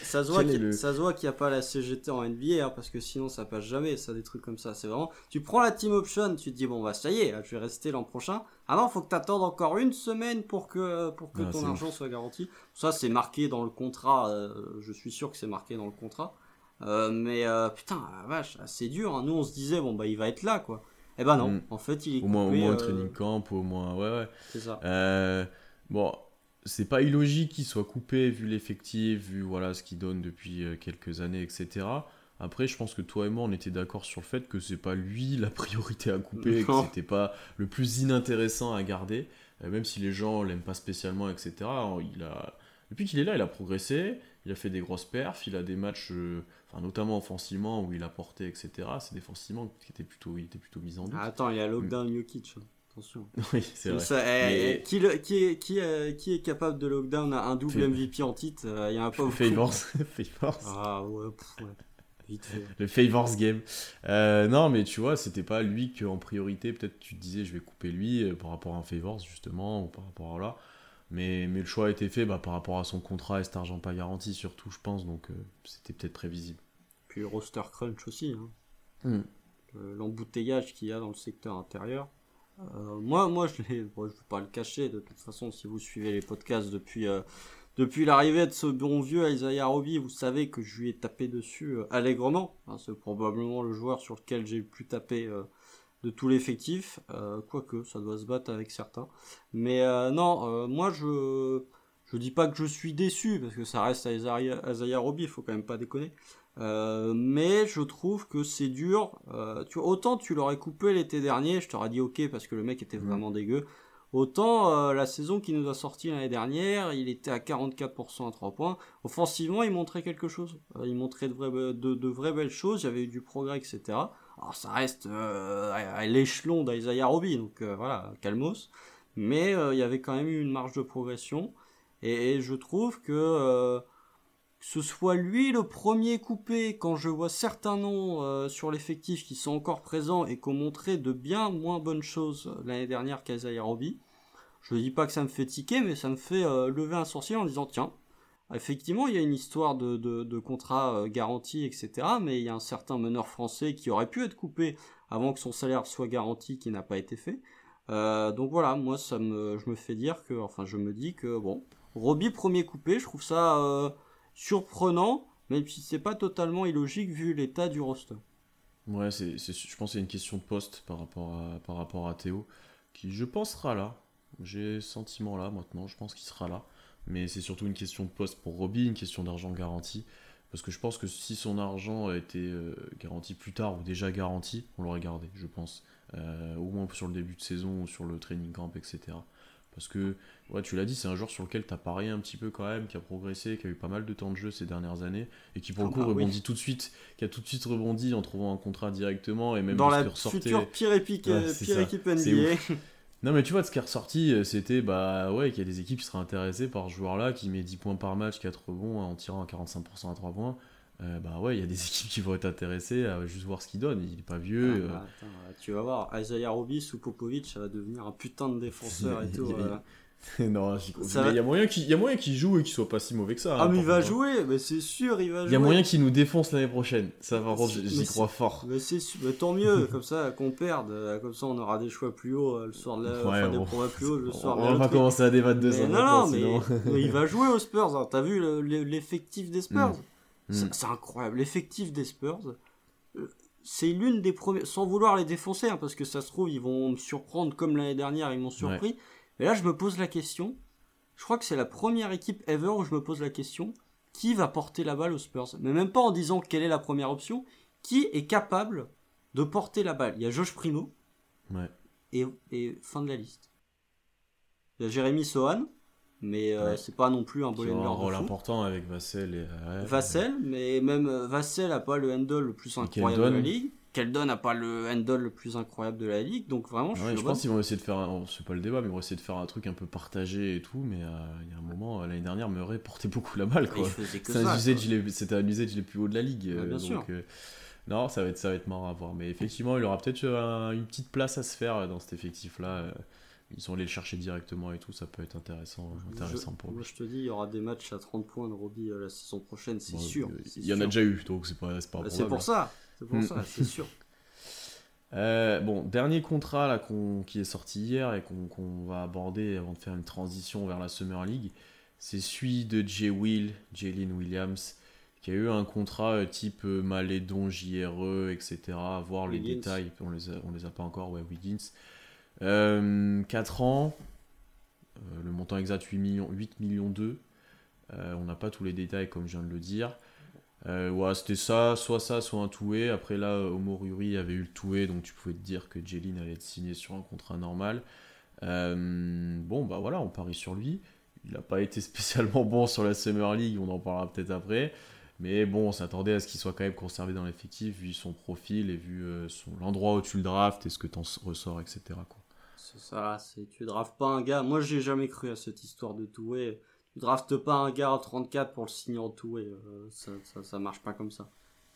Ça- se voit qu'il n'y a pas la CGT en NBA hein, parce que sinon ça passe jamais ça des trucs comme ça c'est vraiment tu prends la team option tu te dis bon bah ça y est je vais rester l'an prochain ah non faut que t'attendes encore une semaine pour que pour que Ah, ton argent soit garanti ça c'est marqué dans le contrat euh, je suis sûr que c'est marqué dans le contrat Euh, mais euh, putain la vache c'est dur hein. nous on se disait bon bah il va être là quoi Eh ben non, Mm. en fait, il est Au moins, au coupé, moins au euh, training camp, au moins. Ouais, ouais. C'est ça. Euh, bon, c'est pas illogique qu'il soit coupé vu l'effectif, vu voilà ce qu'il donne depuis euh, quelques années, etc. Après, je pense que toi et moi, on était d'accord sur le fait que c'est pas lui la priorité à couper, et que Non. c'était pas le plus inintéressant à garder, même si les gens l'aiment pas spécialement, etc. Il a, depuis qu'il est là, il a progressé, il a fait des grosses perfs, il a des matchs, euh, enfin, notamment offensivement où il a porté, etc. C'est défensivement qui était plutôt, il était plutôt mis en doute. Ah, attends, il y a lockdown Jokic. hein. Attention. oui, c'est vrai. Ça, eh, Mais- qui, le- qui, est, qui, est, qui est capable de lockdown à un double MVP en titre euh, Il y a pas beaucoup. Favors, Favors. Ah ouais, pff. Le Favors Game. Euh, non, mais tu vois, c'était pas lui qu'en priorité, peut-être tu te disais je vais couper lui par rapport à un Favors, justement, ou par rapport à là. Mais, mais le choix a été fait bah, par rapport à son contrat et cet argent pas garanti, surtout, je pense, donc euh, c'était peut-être prévisible. Puis le roster crunch aussi. hein. Hmm. Le- L'embouteillage qu'il y a dans le secteur intérieur. Euh, moi, moi, je ne bon, vais pas le cacher. De toute façon, si vous suivez les podcasts depuis, euh, depuis l'arrivée de ce bon vieux Isaiah Roby, vous savez que je lui ai tapé dessus euh, allègrement. Hein, C'est probablement le joueur sur lequel j'ai le plus tapé euh, de tout l'effectif. Euh, quoique, ça doit se battre avec certains. Mais euh, non, euh, moi, je je dis pas que je suis déçu, parce que ça reste Isaiah, Roby, il faut quand même pas déconner. Mais je trouve que c'est dur. Tu autant tu l'aurais coupé l'été dernier, je t'aurais dit ok parce que le mec était Mhm. vraiment dégueu. Autant la saison qui nous a sorti l'année dernière, il était à 44% à 3 points. Offensivement, il montrait quelque chose. Il montrait de, vraies, de, de vraies belles choses. Il y avait eu du progrès, etc. Alors ça reste euh, à, l'échelon d'Isaiah Roby, donc euh, voilà, calmos. Mais euh, il y avait quand même eu une marge de progression. Et, je trouve que ce soit lui le premier coupé quand je vois certains noms sur l'effectif qui sont encore présents et qui ont montré de bien moins bonnes choses l'année dernière qu'Isaiah Roby. Je ne dis pas que ça me fait tiquer, mais ça me fait lever un sourcil en disant tiens, effectivement il y a une histoire de, de, de contrat euh, garanti, etc. Mais il y a un certain meneur français qui aurait pu être coupé avant que son salaire soit garanti, qui n'a pas été fait. Euh, donc voilà, moi je me fais dire que, enfin je me dis que bon, Roby premier coupé, je trouve ça euh, surprenant, même si c'est pas totalement illogique vu l'état du roster. Ouais, je pense c'est une question de poste par rapport à, par rapport à Théo, qui je pense sera là. J'ai sentiment là maintenant, je pense qu'il sera là. Mais c'est surtout une question de poste pour Roby, une question d'argent garanti. Parce que je pense que si son argent a été euh, garanti plus tard ou déjà garanti, on l'aurait gardé, je pense. Euh, au moins sur le début de saison ou sur le training camp, etc. Parce que, ouais, tu l'as dit, c'est un joueur sur lequel tu as parié un petit peu quand même, qui a progressé, qui a eu pas mal de temps de jeu ces dernières années, et qui pour Ah le coup bah oui. rebondit tout de suite, qui a tout de suite rebondi en trouvant un contrat directement, et même Dans la future pire, épique, Ouais, c'est pire équipe NBA. Non mais tu vois, ce qui est ressorti, euh, c'était bah ouais, qu'il y a des équipes qui seraient intéressées par ce joueur-là, qui met 10 points par match, 4 rebonds en tirant à 45% à 3 points. Euh, bah ouais, il y a des équipes qui vont être intéressées à juste voir ce qu'il donne. Il est pas vieux. Ah, euh, bah, attends, tu vas voir, Isaiah Roby sous Popovic, ça va devenir un putain de défenseur et tout. Non, j'y va- il y a moyen qu'il joue et qu'il soit pas si mauvais que ça. Ah, hein, mais il va jouer, mais c'est sûr, il va jouer. Il y a moyen qu'il nous défonce l'année prochaine. Ça, par contre, j'y crois fort. Mais mais tant mieux, comme ça qu'on perde, euh, comme ça on aura des choix plus hauts euh, le soir de la, Ouais, enfin, des progrès plus hauts le soir On de va pas commencer à débattre de ça. non, non, mais, sinon. mais il va jouer aux Spurs. hein. T'as vu le- le- l'effectif des Spurs? Mm. C'est c'est incroyable. L'effectif des Spurs, euh, c'est l'une des premières. Sans vouloir les défoncer, hein, parce que ça se trouve, ils vont me surprendre comme l'année dernière, ils m'ont surpris. Mais là, je me pose la question. Je crois que c'est la première équipe ever où je me pose la question qui va porter la balle aux Spurs? Mais même pas en disant quelle est la première option. Qui est capable de porter la balle? Il y a Josh Primo Ouais. et, et fin de la liste. Il y a Jérémy Sohan, mais euh, Ouais. c'est pas non plus un bowler aura un rôle fou. important avec Vassel et. ouais, Vassel, mais même euh, Vassel a pas le handle le plus incroyable de la ligue. Keldon a pas le handle le plus incroyable de la ligue, donc vraiment je Ouais, suis je pense qu'ils vont essayer de faire, un... c'est pas le débat, mais ils vont essayer de faire un truc un peu partagé et tout, mais euh, il y a un moment, euh, l'année dernière, Murray portait beaucoup la balle, quoi. un C'était un usage les plus hauts de la ligue. Ouais, euh, bien donc, sûr. euh, non, ça va, être, ça va être marrant à voir. Mais effectivement, il aura peut-être une petite place à se faire dans cet effectif-là. Ils sont allés le chercher directement et tout, ça peut être intéressant, intéressant Je- pour Moi je te dis, il y aura des matchs à 30 points de Roby la saison prochaine, c'est Bon, sûr. Il y en a déjà eu, donc c'est pas, pas Bah, C'est pour ça, c'est pour Mm. ça, c'est sûr. Euh, bon, dernier contrat là, qui est sorti hier et qu'on qu'on va aborder avant de faire une transition vers la Summer League, c'est celui de Jay Will, Jalen Williams, qui a eu un contrat euh, type euh, Malédon, JRE, etc. À voir les Wiggins. détails, on les a, on les a pas encore, ouais, Wiggins. Euh, 4 ans, euh, le montant exact 8 millions, 8 millions 2. Euh, on n'a pas tous les détails comme je viens de le dire. Euh, ouais, c'était ça, soit ça, soit un toué. Après là, Omoruri avait eu le toué, donc tu pouvais te dire que Jelin allait être signé sur un contrat normal. Euh, bon, bah voilà, on parie sur lui. Il n'a pas été spécialement bon sur la Summer League, on en parlera peut-être après. Mais bon, on s'attendait à ce qu'il soit quand même conservé dans l'effectif, vu son profil et vu euh, l'endroit où tu le draftes et ce que t'en ressors, etc. C'est ça, c'est tu draftes pas un gars. Moi, j'ai jamais cru à cette histoire de two-way. Tu draftes pas un gars à 34 pour le signer en two-way. euh, ça, ça, ça marche pas comme ça.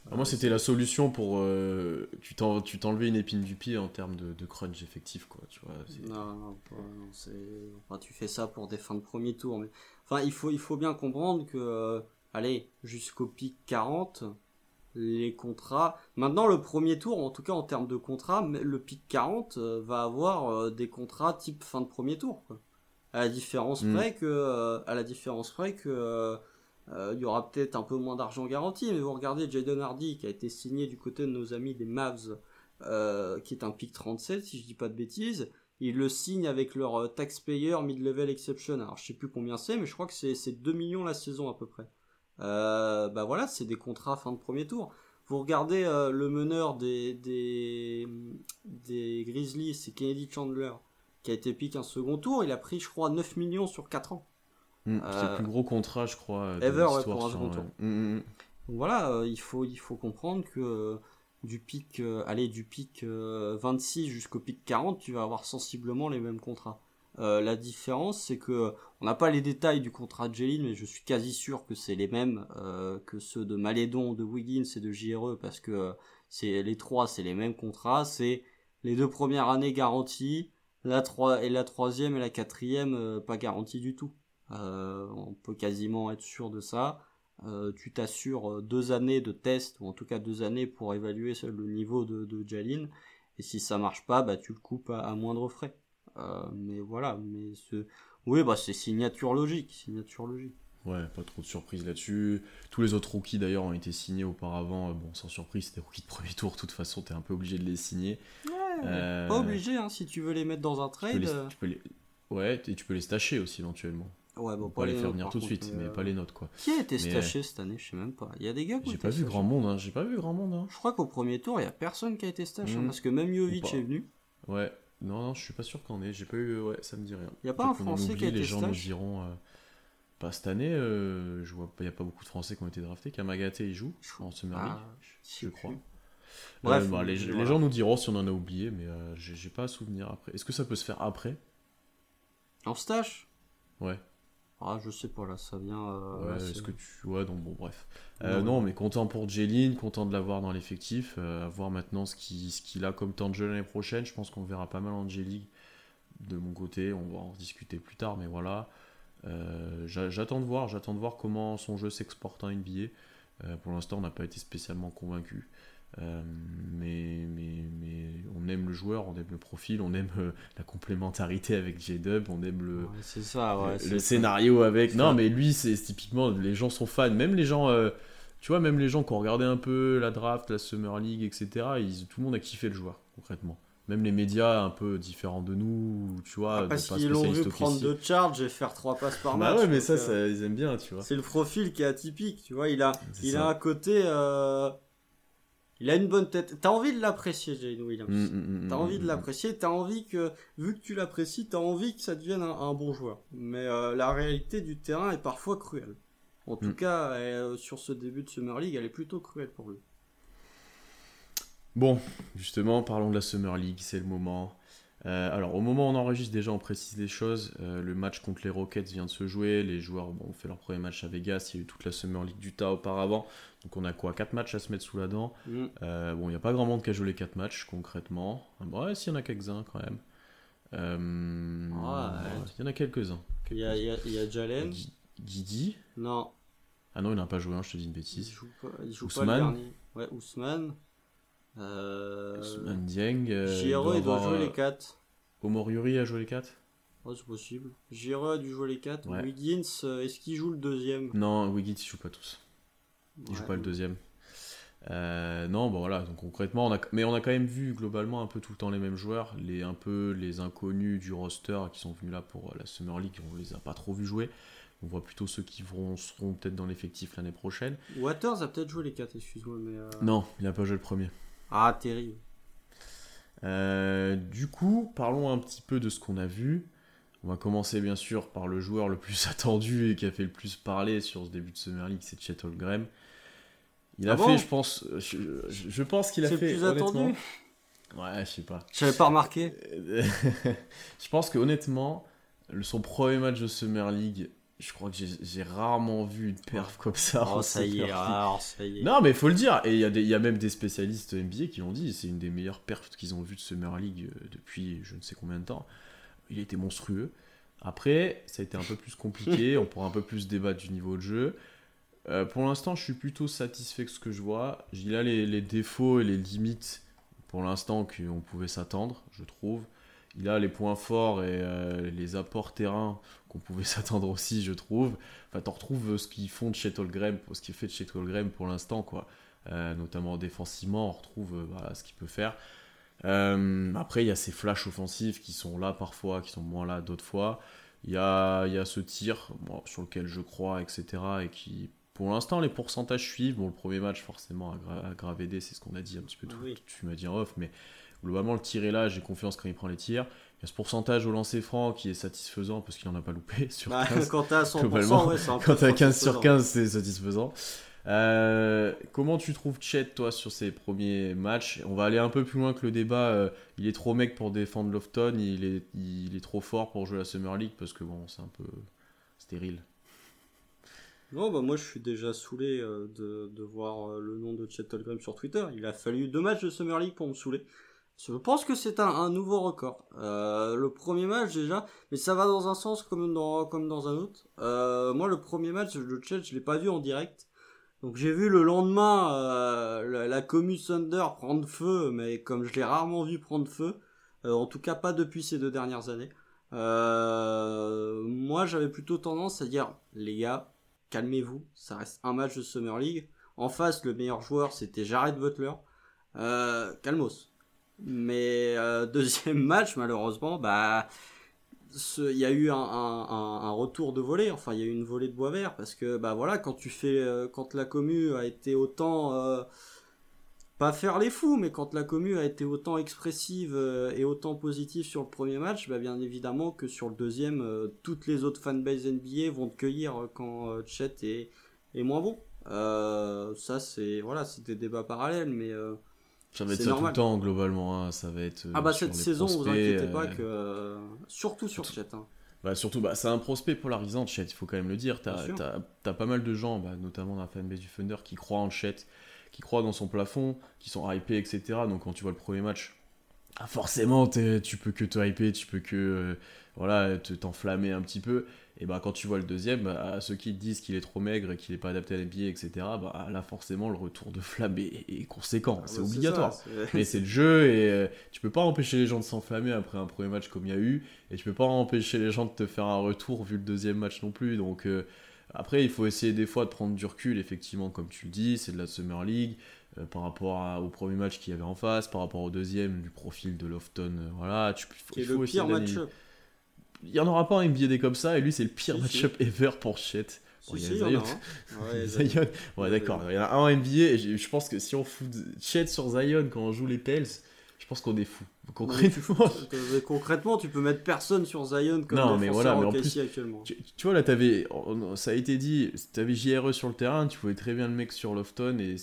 Alors moi, c'était la solution pour. euh, tu t'en- tu t'enlevais une épine du pied en termes de, de crunch effectif, quoi. Tu vois, Non, non, pas- non, c'est. Enfin, tu fais ça pour des fins de premier tour. Mais enfin, il faut, il faut bien comprendre que, euh, allez, jusqu'au pic 40, les contrats. Maintenant, le premier tour, en tout cas en termes de contrats, mais le pic 40 euh, va avoir des contrats type fin de premier tour. Quoi. À la différence Mm. près que, euh, à la différence près que. euh, euh, il y aura peut-être un peu moins d'argent garanti, mais vous regardez Jaden Hardy qui a été signé du côté de nos amis des Mavs, qui est un pic 37 si je dis pas de bêtises, ils le signent avec leur taxpayer mid-level exception. Alors je sais plus combien c'est, mais je crois que c'est c'est 2 millions la saison à peu près. Euh, bah voilà, c'est des contrats fin de premier tour. Vous regardez euh, le meneur des, des, des Grizzlies, c'est Kennedy Chandler, qui a été pick un second tour. Il a pris, je crois, 9 millions sur 4 ans. Mm, C'est Euh, le plus gros contrat, je crois. euh, ever, ouais, pour un second tour. Mm, mm, mm. Donc voilà, euh, il, faut, il faut comprendre que euh, du pic, euh, allez, du pic euh, 26 jusqu'au pic 40, tu vas avoir sensiblement les mêmes contrats. Euh, la différence, c'est que on n'a pas les détails du contrat de Jeline, mais je suis quasi sûr que c'est les mêmes euh, que ceux de Malédon, de Wiggins et de JRE, parce que euh, c'est les trois, c'est les mêmes contrats. C'est les deux premières années garanties, la trois et la troisième et la quatrième euh, pas garanties du tout. Euh, on peut quasiment être sûr de ça. Euh, tu t'assures deux années de test, ou en tout cas deux années pour évaluer le niveau de, de Jalin. Et si ça marche pas, bah tu le coupes à, à moindre frais. Euh, mais voilà, mais ce... oui, bah c'est signature logique, signature logique. Ouais, pas trop de surprise là-dessus. Tous les autres rookies d'ailleurs ont été signés auparavant. Bon, sans surprise, c'était rookies de premier tour. De toute façon, t'es un peu obligé de les signer. Euh, Pas obligé, hein, si tu veux les mettre dans un Tu trade. les- tu peux les- Ouais, et tu peux les stacher aussi éventuellement. Ouais, bon, Faut pas les faire venir tout de suite, mais euh, pas les notes quoi. Qui a été staché cette année? Je sais même pas. Il y a des gars qui ont J'ai été pas vu grand monde, hein. J'ai pas vu grand monde, hein. Je crois qu'au premier tour, il y a personne qui a été staché, hein, Mhm. parce que même Jovic pas. est venu. Ouais. Non, non, je suis pas sûr qu'on ait. J'ai pas eu. Ouais, ça me dit rien. Il y a pas un Français qui a été Les gens nous diront. euh, Pas cette année, je vois pas. Il y a pas beaucoup de Français qui ont été draftés. Kamagaté, il joue en Summer League, je crois. Bref, bah, les, voilà. les gens nous diront si on en a oublié, mais euh, j'ai pas à souvenir après. Est-ce que ça peut se faire après? En stage Ouais. Ah, je sais pas, là, ça vient. euh, Ouais, est-ce que tu. Ouais, donc bon, bref. Euh. Non, mais content pour Jeline, content de l'avoir dans l'effectif. euh, voir maintenant ce qu'il ce a comme temps de jeu l'année prochaine. Je pense qu'on verra pas mal en J-League de mon côté. On va en discuter plus tard, mais voilà. Euh, j'a- j'attends de voir, j'attends de voir comment son jeu s'exporte en NBA. Euh, pour l'instant, on n'a pas été spécialement convaincu. Euh, mais, mais, mais on aime le joueur, on aime le profil, on aime euh, la complémentarité avec J-Dub, on aime le, Ouais, c'est ça, ouais. le- scénario avec. Non, ça. mais lui, c'est typiquement, les gens sont fans. Même les gens, euh, tu vois, même les gens qui ont regardé un peu la draft, la Summer League, etc., ils- tout le monde a kiffé le joueur, concrètement. Même les médias un peu différents de nous, tu vois, Ah, parce qu'ils l'ont vu prendre deux charges et faire trois passes par match. Bah ouais, mais ça, ça, ils aiment bien, tu vois. C'est le profil qui est atypique, tu vois. Il a, il ça. a un côté. Il a une bonne tête. T'as envie de l'apprécier, Jane Williams. Mm, mm, mm, T'as envie de l'apprécier, t'as envie que, vu que tu l'apprécies, t'as envie que ça devienne un, un bon joueur. Mais euh, la réalité du terrain est parfois cruelle. En tout cas, euh, sur ce début de Summer League, elle est plutôt cruelle pour lui. Bon, justement, parlons de la Summer League, c'est le moment. Euh, alors, au moment où on enregistre, déjà, on précise les choses. Euh, le match contre les Rockets vient de se jouer. Les joueurs bon, ont fait leur premier match à Vegas. Il y a eu toute la Summer League d'Utah auparavant. Donc, on a quoi 4 matchs à se mettre sous la dent. Mm. Euh, bon, il n'y a pas grand monde qui a joué les 4 matchs, concrètement. Ah, bon, ouais, s'il y en a quelques-uns, quand même. Euh, Ouais. Il y en a quelques-uns. Il y a, il y a, il y a Jalen. Gui- Guidi Non, Ah non, il n'a pas joué, hein, je te dis une il bêtise. joue pas, il joue pas Ousmane. le dernier. Ouais, Ousmane. Euh... Ousmane Dieng. euh, JRE, il doit avoir, jouer euh, les 4. Omar Yuri a joué les 4 Ouais, c'est possible. JRE a dû jouer les 4. Ouais. Wiggins, euh, est-ce qu'il joue le deuxième? Non, Wiggins, il joue pas tous. Il joue Ouais. pas le deuxième. Euh, non, bon voilà, donc concrètement, on a, mais on a quand même vu globalement un peu tout le temps les mêmes joueurs, les un peu les inconnus du roster qui sont venus là pour euh, la Summer League, on les a pas trop vus jouer. On voit plutôt ceux qui vont, seront peut-être dans l'effectif l'année prochaine. Waters a peut-être joué les 4, excuse-moi, mais. euh, Non, il a pas joué le premier. Ah, terrible. Euh, du coup, parlons un petit peu de ce qu'on a vu. On va commencer bien sûr par le joueur le plus attendu et qui a fait le plus parler sur ce début de Summer League, c'est Chet Holmgren. Il a Ah bon fait, je pense, je, je- je pense qu'il a C'est fait le plus attendu Ouais, je sais pas. J'avais pas remarqué. je pense que honnêtement, son premier match de Summer League, je crois que j'ai- rarement vu une perf comme ça. Oh, ça y est, ça y est. Non, mais il faut le dire. Et il y, a y a même des spécialistes NBA qui l'ont dit. C'est une des meilleures perfs qu'ils ont vues de Summer League euh, depuis je ne sais combien de temps. Il était monstrueux. Après, ça a été un peu plus compliqué. on pourra un peu plus débattre du niveau de jeu. Euh, pour l'instant, je suis plutôt satisfait de ce que je vois. Il a les, les défauts et les limites, pour l'instant, qu'on pouvait s'attendre, je trouve. Il a les points forts et euh, les apports terrain qu'on pouvait s'attendre aussi, je trouve. Enfin, t'en retrouves ce qu'ils font de Holmgren, ce qu'il fait de Chet Holmgren pour l'instant, quoi. Euh, notamment défensivement, on retrouve euh, voilà, ce qu'il peut faire. Euh, après, il y a ces flashs offensifs qui sont là parfois, qui sont moins là d'autres fois. Il y a, y a ce tir bon, sur lequel je crois, etc. Et qui, pour l'instant, les pourcentages suivent. Bon, le premier match, forcément, à, gra à c'est ce qu'on a dit un petit peu, tout, Oui. tu m'as dit en off, mais globalement, le tir est là, j'ai confiance quand il prend les tirs. Il y a ce pourcentage au lancer franc qui est satisfaisant parce qu'il en a pas loupé sur Bah, 15. quand t'as 100%, globalement, ouais, c'est un peu Quand t'as 15 sur satisfaisant. 15, c'est satisfaisant. Euh, comment tu trouves Chet, toi, sur ses premiers matchs? On va aller un peu plus loin que le débat. euh, il est trop mec pour défendre Lofton, il est, il est trop fort pour jouer la Summer League parce que bon, c'est un peu stérile. Non, bah moi je suis déjà saoulé euh, de, de voir le nom de Chet Holmgren sur Twitter. Il a fallu deux matchs de Summer League pour me saouler. Je pense que c'est un, un nouveau record. Euh, le premier match déjà, mais ça va dans un sens comme dans, comme dans un autre. Euh, moi le premier match de Chet, je l'ai pas vu en direct. Donc j'ai vu le lendemain euh, la, la commu Thunder prendre feu, mais comme je l'ai rarement vu prendre feu, euh, en tout cas pas depuis ces deux dernières années. Euh, moi j'avais plutôt tendance à dire les gars, calmez-vous, ça reste un match de Summer League. En face, le meilleur joueur, c'était Jared Butler. Euh, calmos. Mais euh, deuxième match, malheureusement, bah, il y a eu un, retour de volée. Enfin, il y a eu une volée de bois vert parce que, bah voilà, quand tu fais, euh, quand la commu a été autant, euh, pas faire les fous, mais quand la commu a été autant expressive et autant positive sur le premier match, bah bien évidemment que sur le deuxième, toutes les autres fanbases NBA vont te cueillir quand Chet est, moins bon. Ça c'est voilà, c'est des débats parallèles, mais Ça va être ça tout le temps, globalement. hein, Ça va être. euh, ah bah sur cette saison, vous prospects, inquiétez euh, pas que euh, surtout sur Chet. hein. Bah surtout, bah, c'est un prospect polarisant, Chet, il faut quand même le dire. T'as t'as pas mal de gens, bah, notamment dans la fanbase du Thunder, qui croient en Chet, qui croient dans son plafond, qui sont hypés, etc. Donc quand tu vois le premier match, ah, forcément, tu peux que te hyper, tu peux que euh, voilà, te t'enflammer un petit peu. Et bah quand tu vois le deuxième, bah, ceux qui te disent qu'il est trop maigre et qu'il est pas adapté à la NBA, etc. Bah là forcément le retour de flamme est, est conséquent, Ah c'est bah, obligatoire. ça, c'est- Mais c'est le jeu et euh, tu peux pas empêcher les gens de s'enflammer après un premier match comme il y a eu et tu peux pas empêcher les gens de te faire un retour vu le deuxième match non plus. Donc euh, après il faut essayer des fois de prendre du recul effectivement comme tu le dis, c'est de la Summer League euh, par rapport à- au premier match qu'il y avait en face, par rapport au deuxième du profil de Lofton, euh, voilà, tu il faut le pire match. Il y en aura pas un NBA des comme ça et lui c'est le pire match-up ever pour Chet. Bon, Si, il y a Zion. Ouais, d'accord. Il y en a un NBA et je pense que si on fout Chet sur Zion quand on joue les Pels, je pense qu'on est fou. Concrètement. Concrètement, tu peux mettre personne sur Zion comme Non, mais voilà, mais en plus, actuellement. Tu, tu vois, là, t'avais, on- ça a été dit, t'avais JRE sur le terrain, tu pouvais très bien le mec sur Lofton et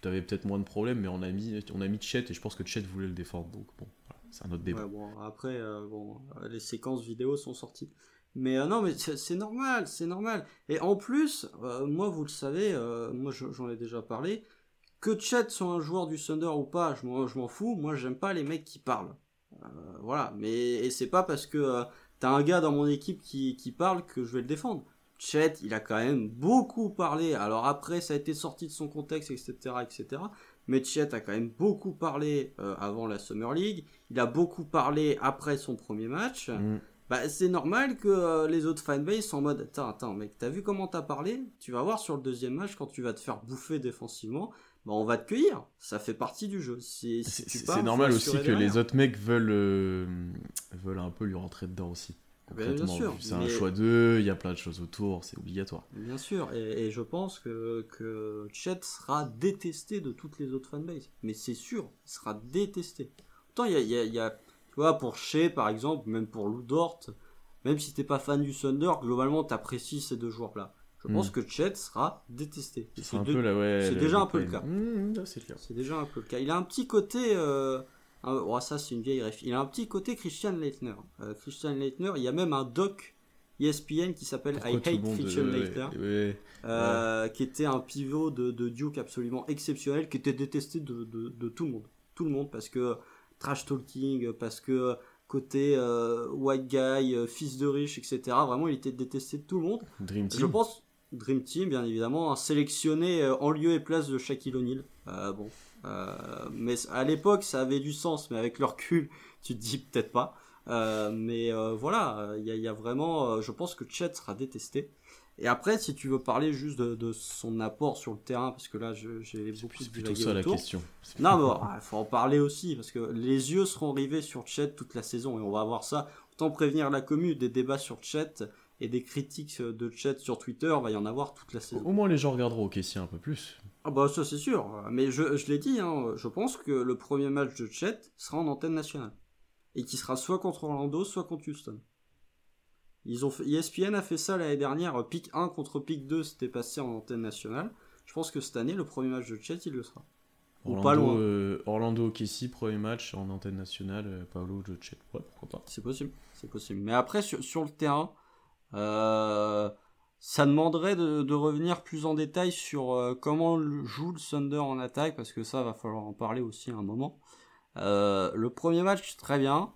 tu avais peut-être moins de problèmes, mais on a mis, on a mis Chet et je pense que Chet voulait le défendre. Donc bon, c'est un autre débat. Après, euh, bon, les séquences vidéo sont sorties. Mais euh, non, mais c'est normal, c'est normal. Et en plus, euh, moi, vous le savez, moi, je- j'en ai déjà parlé, que Chet soit un joueur du Thunder ou pas, je m'en fous. Moi, j'aime pas les mecs qui parlent. Voilà. Mais et c'est pas parce que t'as un gars dans mon équipe qui, qui parle que je vais le défendre. Chet, il a quand même beaucoup parlé. Alors après, ça a été sorti de son contexte, etc., etc. Mais Chet a quand même beaucoup parlé euh, avant la Summer League. Il a beaucoup parlé après son premier match. Mm. Bah, c'est normal que euh, les autres fanbase sont en mode Attends, attends, mec, t'as vu comment t'as parlé? Tu vas voir sur le deuxième match, quand tu vas te faire bouffer défensivement, bah, on va te cueillir. Ça fait partie du jeu. Si, si tu C'est normal aussi que derrière. les autres mecs veulent, euh, veulent un peu lui rentrer dedans aussi. Ben, bien sûr, c'est un choix d'eux, il y a plein de choses autour, c'est obligatoire. Bien sûr, et, et je pense que, que Chet sera détesté de toutes les autres fanbases. Mais c'est sûr, il sera détesté. Autant il y a, il y a- il y a- tu vois, pour Shea par exemple, même pour Lou Dort, même si t'es pas fan du Thunder, globalement t'apprécies ces deux joueurs-là. Je pense que Chet sera détesté. C'est ouais. déjà un peu le cas. Mmh, le cas. C'est déjà un peu le cas. Il a un petit côté. Euh, un- oh, ça, c'est une vieille ref. Il a un petit côté Christian Leitner. Euh, Christian Leitner, il y a même un doc ESPN qui s'appelle I Hate Christian euh, Leitner. ouais, ouais. euh, qui était un pivot de, de Duke absolument exceptionnel, qui était détesté de, tout le monde. Tout le monde, parce que trash talking, parce que côté euh, white guy, fils de riche, etc. Vraiment, il était détesté de tout le monde. Dream Team. Je pense Dream Team, bien évidemment, sélectionné en lieu et place de Shaquille O'Neal. Bon, mais à l'époque, ça avait du sens, mais avec le recul, tu te dis peut-être pas. Euh, mais euh, voilà, il y, y a vraiment, euh, je pense que Chet sera détesté. Et après, si tu veux parler juste de, de son apport sur le terrain, parce que là, j'ai beaucoup C'est plutôt ça la question. Non, mais il faut en parler aussi, parce que les yeux seront rivés sur Chet toute la saison, et on va avoir ça. Autant prévenir la commune des débats sur Chet et des critiques de Chet sur Twitter, va y en avoir toute la saison. Au moins, les gens regarderont au caissier un peu plus. Ah bah ça c'est sûr, mais je, je l'ai dit, hein, je pense que le premier match de Chet sera en antenne nationale. Et qui sera soit contre Orlando, soit contre Houston. Ils ont fait, ESPN a fait ça l'année dernière, pick 1 contre pick 2, c'était passé en antenne nationale. Je pense que cette année, le premier match de Chet, il le sera. Ou Orlando, pas loin. euh, Orlando Casey, premier match en antenne nationale, euh, Paolo Jochet. Ouais, pourquoi pas. C'est possible, c'est possible. Mais après, sur, sur le terrain, euh, ça demanderait de, revenir plus en détail sur euh, comment joue le Thunder en attaque, parce que ça va falloir en parler aussi à un moment. Euh, le premier match, très bien.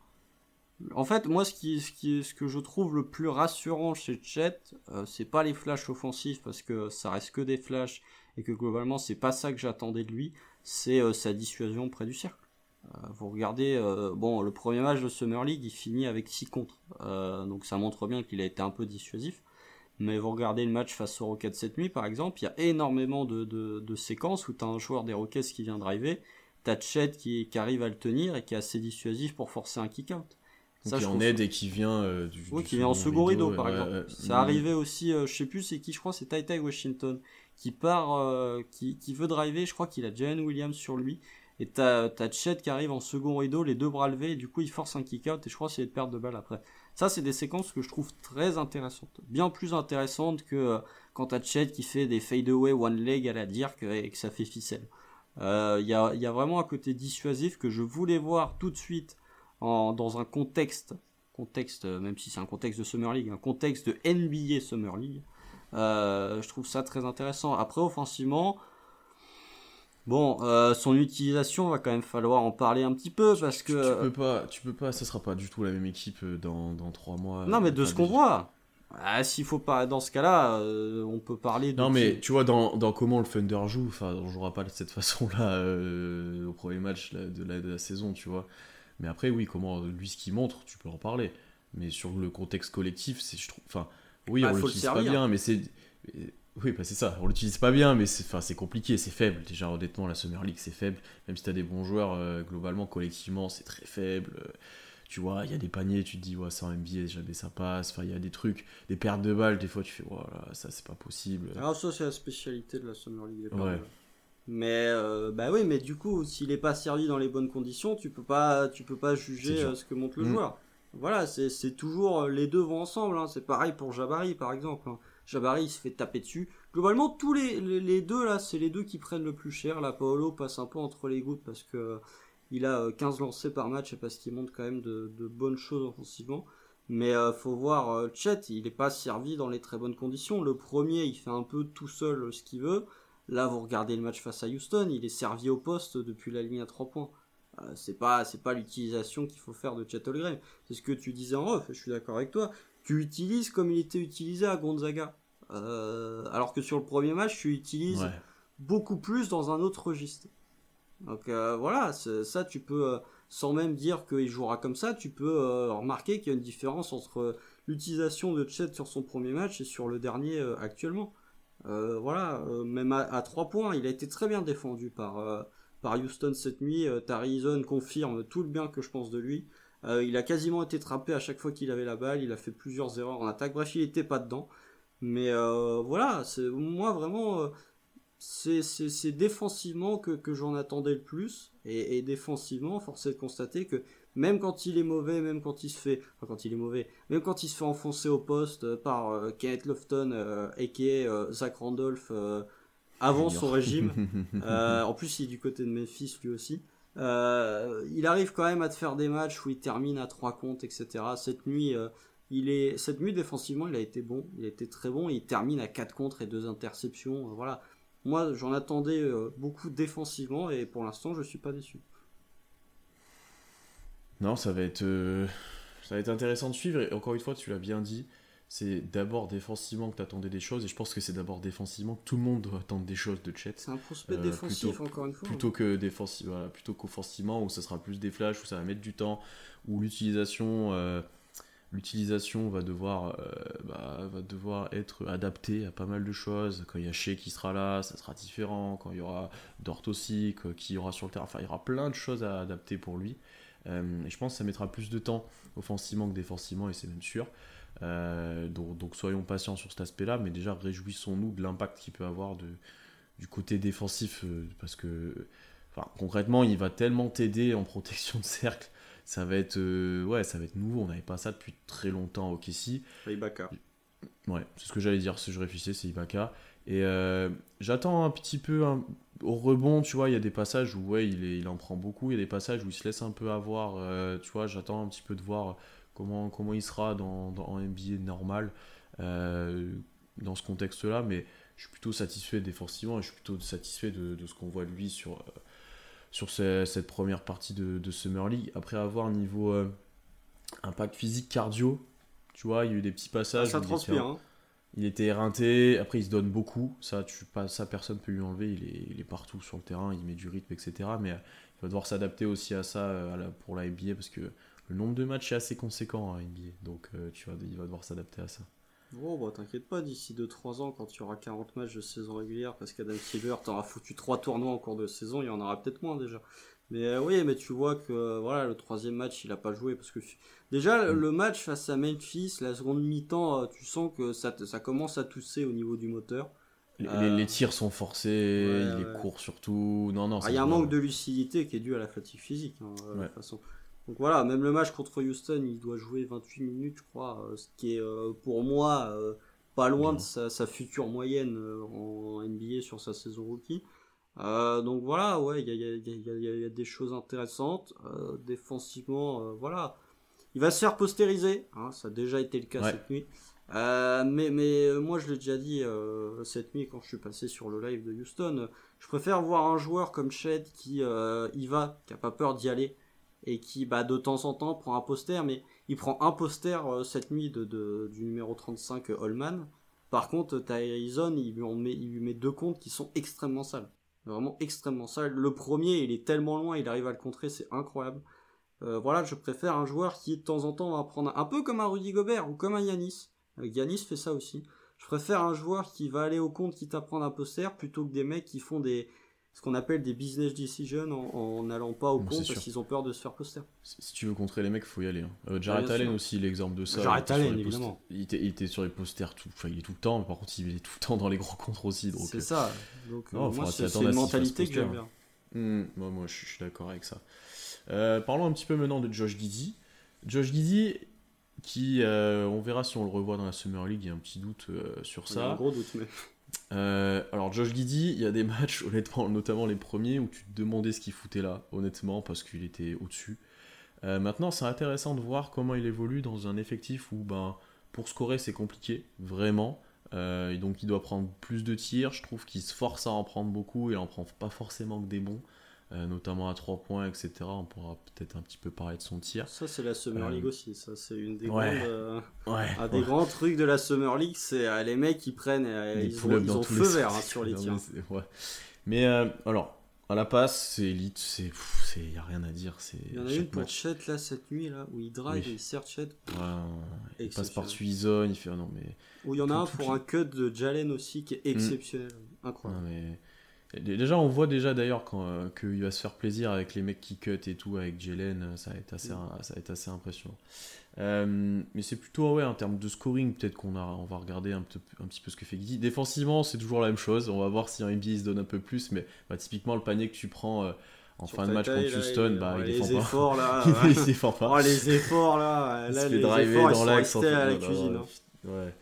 En fait, moi, ce, que je trouve le plus rassurant chez Chet, euh, c'est pas les flashs offensifs, parce que ça reste que des flashs, et que globalement, c'est pas ça que j'attendais de lui, c'est sa dissuasion près du cercle. Vous regardez, bon, le premier match de Summer League, il finit avec 6 contre. Donc ça montre bien qu'il a été un peu dissuasif. Mais vous regardez le match face aux Rockets cette nuit, par exemple, il y a énormément de, de, de séquences où tu as un joueur des Rockets qui vient driver, t'as Chet qui, qui arrive à le tenir et qui est assez dissuasif pour forcer un kick-out. qui je en aide et qui vient euh, du, oui, du qui vient en second rideau, par ouais, exemple. Ça arrivait aussi, euh, je sais plus c'est qui, je crois c'est Tai Tai Washington, qui part, euh, qui, qui veut driver, je crois qu'il a Jalen Williams sur lui, et t'as t'as Chet qui arrive en second rideau, les deux bras levés, et du coup il force un kick-out, et je crois c'est de perte de balle après. Ça, c'est des séquences que je trouve très intéressantes. Bien plus intéressantes que euh, quand t'as Chet qui fait des fade-away one leg à la Dirk et que ça fait ficelle. Euh, Il y, a, vraiment un côté dissuasif que je voulais voir tout de suite dans un contexte, contexte, euh, même si c'est un contexte de Summer League, un contexte de NBA Summer League. Je trouve ça très intéressant. Après, offensivement, bon, euh, son utilisation va quand même falloir en parler un petit peu parce Tu, que. tu peux pas, tu peux pas, ça sera pas du tout la même équipe euh, dans, dans 3 mois. non, mais euh, de ce qu'on voit. Ah, s'il faut pas, dans ce cas-là, euh, on peut parler de. Non, mais tu vois, dans, dans comment le Thunder joue, enfin, on jouera pas de cette façon-là euh, au premier match là, de, la, de la saison, tu vois. Mais après, oui, comment lui ce qu'il montre, tu peux en parler. Mais sur le contexte collectif, c'est, je trouve, enfin, oui, Bah, on l'utilise pas bien, mais c'est. Oui, bah c'est ça, on l'utilise pas bien, mais c'est enfin, c'est compliqué, c'est faible. Déjà, honnêtement, la Summer League, c'est faible. Même si t'as des bons joueurs, euh, globalement, collectivement, c'est très faible. Euh, tu vois, il y a des paniers, tu te dis, ouais, en NBA, jamais ça passe. Enfin, il y a des trucs, des pertes de balles, des fois, tu fais, voilà, ça, c'est pas possible. Alors, ça, c'est la spécialité de la Summer League. Ouais. Mais, euh, bah oui, mais du coup, s'il est pas servi dans les bonnes conditions, tu peux pas, tu peux pas juger euh, ce que montre le Mm. joueur. Voilà, c'est c'est toujours les deux vont ensemble. hein. C'est pareil pour Jabari, par exemple. hein. Jabari, il se fait taper dessus. Globalement, tous les, deux là, c'est les deux qui prennent le plus cher. Là, Paolo passe un peu entre les gouttes parce que euh, il a euh, 15 lancés par match et parce qu'il montre quand même de, bonnes choses offensivement. Mais euh, faut voir, euh, Chet, il n'est pas servi dans les très bonnes conditions. Le premier, il fait un peu tout seul euh, ce qu'il veut. Là, vous regardez le match face à Houston, il est servi au poste depuis la ligne à 3 points. Euh, c'est pas pas l'utilisation qu'il faut faire de Chet Holmgren. C'est ce que tu disais en off, je suis d'accord avec toi. Tu utilises comme il était utilisé à Gonzaga. Euh, alors que sur le premier match, tu utilises Ouais. beaucoup plus dans un autre registre. Donc euh, voilà, ça tu peux, euh, sans même dire qu'il jouera comme ça, tu peux remarquer qu'il y a une différence entre l'utilisation de Chet sur son premier match et sur le dernier actuellement. Voilà, même à, 3 points, il a été très bien défendu par, par Houston cette nuit. Tari confirme tout le bien que je pense de lui. Il a quasiment été trappé à chaque fois qu'il avait la balle, il a fait plusieurs erreurs en attaque, bref, il n'était pas dedans. Mais voilà, c'est moi vraiment c'est défensivement que, que j'en attendais le plus. Et, défensivement, force est de constater que même quand il est mauvais, même quand il se fait, enfin quand il est mauvais, même quand il se fait enfoncer au poste euh, par euh, Kenneth Lofton, euh, aka Zach Randolph, avant son régime, en plus il est du côté de Memphis lui aussi, il arrive quand même à te faire des matchs où il termine à trois comptes, etc. Cette nuit, il est, cette nuit défensivement, il a été bon, il a été très bon, il termine à 4 contre et 2 interceptions, voilà. Moi, j'en attendais euh, beaucoup défensivement et pour l'instant, je suis pas déçu. Non, ça va être, euh, ça va être intéressant de suivre. Et encore une fois, tu l'as bien dit, c'est d'abord défensivement que tu attendais des choses. Et je pense que c'est d'abord défensivement que tout le monde doit attendre des choses de Chet. C'est un prospect euh, défensif, encore une fois. Plutôt que défensif, plutôt qu'offensivement, où ça sera plus des flashs, où ça va mettre du temps, où l'utilisation l'utilisation va devoir, euh, bah, va devoir être adaptée à pas mal de choses. Quand il y a Shea qui sera là, ça sera différent. Quand il y aura Dort aussi, qui y aura sur le terrain, enfin, il y aura plein de choses à adapter pour lui. Euh, et je pense que ça mettra plus de temps offensivement que défensivement, et c'est même sûr. Euh, donc, donc, soyons patients sur cet aspect-là, mais déjà réjouissons-nous de l'impact qu'il peut avoir de, du côté défensif, parce que concrètement, il va tellement t'aider en protection de cercle. Ça va être euh, ouais ça va être nouveau. On n'avait pas ça depuis très longtemps au Kessie Ibaka. Ouais c'est ce que j'allais dire si je réfléchissais c'est Ibaka. Et euh, j'attends un petit peu au rebond tu vois il y a des passages où ouais il, est, il en prend beaucoup. Il y a des passages où il se laisse un peu avoir euh, tu vois j'attends un petit peu de voir comment comment il sera dans, dans en NBA normal dans ce contexte là mais je suis plutôt satisfait défensivement et je suis plutôt satisfait de, de ce qu'on voit de lui sur sur cette première partie de, Summer League. Après avoir niveau euh, impact physique, cardio, tu vois, il y a eu des petits passages. ça transpire. Hein. Il était éreinté, après il se donne beaucoup, ça, tu, pas, ça personne peut lui enlever, il est, il est, partout sur le terrain, il met du rythme, etc. Mais euh, il va devoir s'adapter aussi à ça euh, pour la NBA parce que le nombre de matchs est assez conséquent à NBA, donc tu vois, il va devoir s'adapter à ça. Oh, bah t'inquiète pas, d'ici 2-3 ans, quand tu auras 40 matchs de saison régulière, parce qu'Adam Silver t'aura foutu 3 tournois en cours de saison, il y en aura peut-être moins déjà. Mais euh, oui, mais tu vois que voilà, le troisième match, il a pas joué parce que déjà mm. le match face à Memphis, la seconde mi-temps, euh, tu sens que ça, ça commence à tousser au niveau du moteur. Les, euh, tirs sont forcés, il est court surtout. Non, non. Ah, il y a un manque de lucidité qui est dû à la fatigue physique, hein, de toute façon. Donc voilà, même le match contre Houston, il doit jouer 28 minutes, je crois, euh, ce qui est euh, pour moi euh, pas loin de sa, future moyenne en NBA sur sa saison rookie. donc voilà, ouais, il y a, des choses intéressantes. défensivement, voilà. Il va se faire postériser, hein, ça a déjà été le cas cette nuit. mais, mais moi je l'ai déjà dit cette nuit quand je suis passé sur le live de Houston, je préfère voir un joueur comme Shed qui y va, qui a pas peur d'y aller, et qui bah, de temps en temps prend un poster, mais il prend un poster euh, cette nuit de, du numéro 35 euh, Holman. Par contre, Tyson, il lui, met, il lui met deux comptes qui sont extrêmement sales. Vraiment extrêmement sales. Le premier, il est tellement loin, il arrive à le contrer, c'est incroyable. Euh, voilà, je préfère un joueur qui de temps en temps va prendre un, peu comme un Rudy Gobert ou comme un Yanis. Yanis fait ça aussi. Je préfère un joueur qui va aller au compte qui t'apprend un poster plutôt que des mecs qui font des, ce qu'on appelle des business decisions en n'allant pas au compte parce qu'ils ont peur de se faire poster. Si tu veux contrer les mecs, il faut y aller. Hein. Euh, Jared Allen aussi, l'exemple de ça. Jared Allen, évidemment. Il était, il était, sur les posters, tout, enfin, il est tout le temps, mais par contre, il est tout le temps dans les gros contres aussi. C'est ça. Donc, euh, moi, c'est une mentalité que j'aime bien. Hmm, moi, je, suis d'accord avec ça. Euh, parlons un petit peu maintenant de Josh Giddy. Josh Giddy, qui, on verra si on le revoit dans la Summer League, il y a un petit doute sur ça. Il y a un gros doute, mais. Euh, alors Josh Giddy, il y a des matchs, honnêtement, notamment les premiers, où tu te demandais ce qu'il foutait là, honnêtement, parce qu'il était au-dessus. Euh, maintenant, c'est intéressant de voir comment il évolue dans un effectif où, ben, pour scorer, c'est compliqué, vraiment. Euh, et donc, il doit prendre plus de tirs. Je trouve qu'il se force à en prendre beaucoup. Il en prend pas forcément que des bons. Euh, notamment à 3 points, etc. On pourra peut-être un petit peu parler de son tir. Ça, c'est la Summer League euh, aussi. Ça, c'est une des euh, un des grands trucs de la Summer League, c'est les mecs qui prennent, ils, ont, feu vert hein, sur les tirs. Mais, alors, À la passe, c'est élite, c'est. Il n'y a rien à dire. Il y en a une pour Chet là cette nuit, là, où il drive et il sert Chet. il passe par-dessus Ison, il fait. Non, mais... Où il y en a un pour un cut de Jalen aussi qui est mm. exceptionnel. Incroyable. mais... Déjà, on voit déjà d'ailleurs euh, qu'il va se faire plaisir avec les mecs qui cut et tout, avec Jalen, ça va être assez, mm. ça va être assez impressionnant. Euh, mais c'est plutôt, ouais, en termes de scoring, peut-être qu'on on va regarder un, un, petit peu ce que fait Guidi. Défensivement, c'est toujours la même chose. On va voir si en NBA il se donne un peu plus. Mais bah, typiquement, le panier que tu prends euh, en fin de match contre Houston, bah, il, défend les efforts, Là, il défend pas. Oh, les efforts là. là les efforts, dans l'axe. à la cuisine. Hein. Ouais.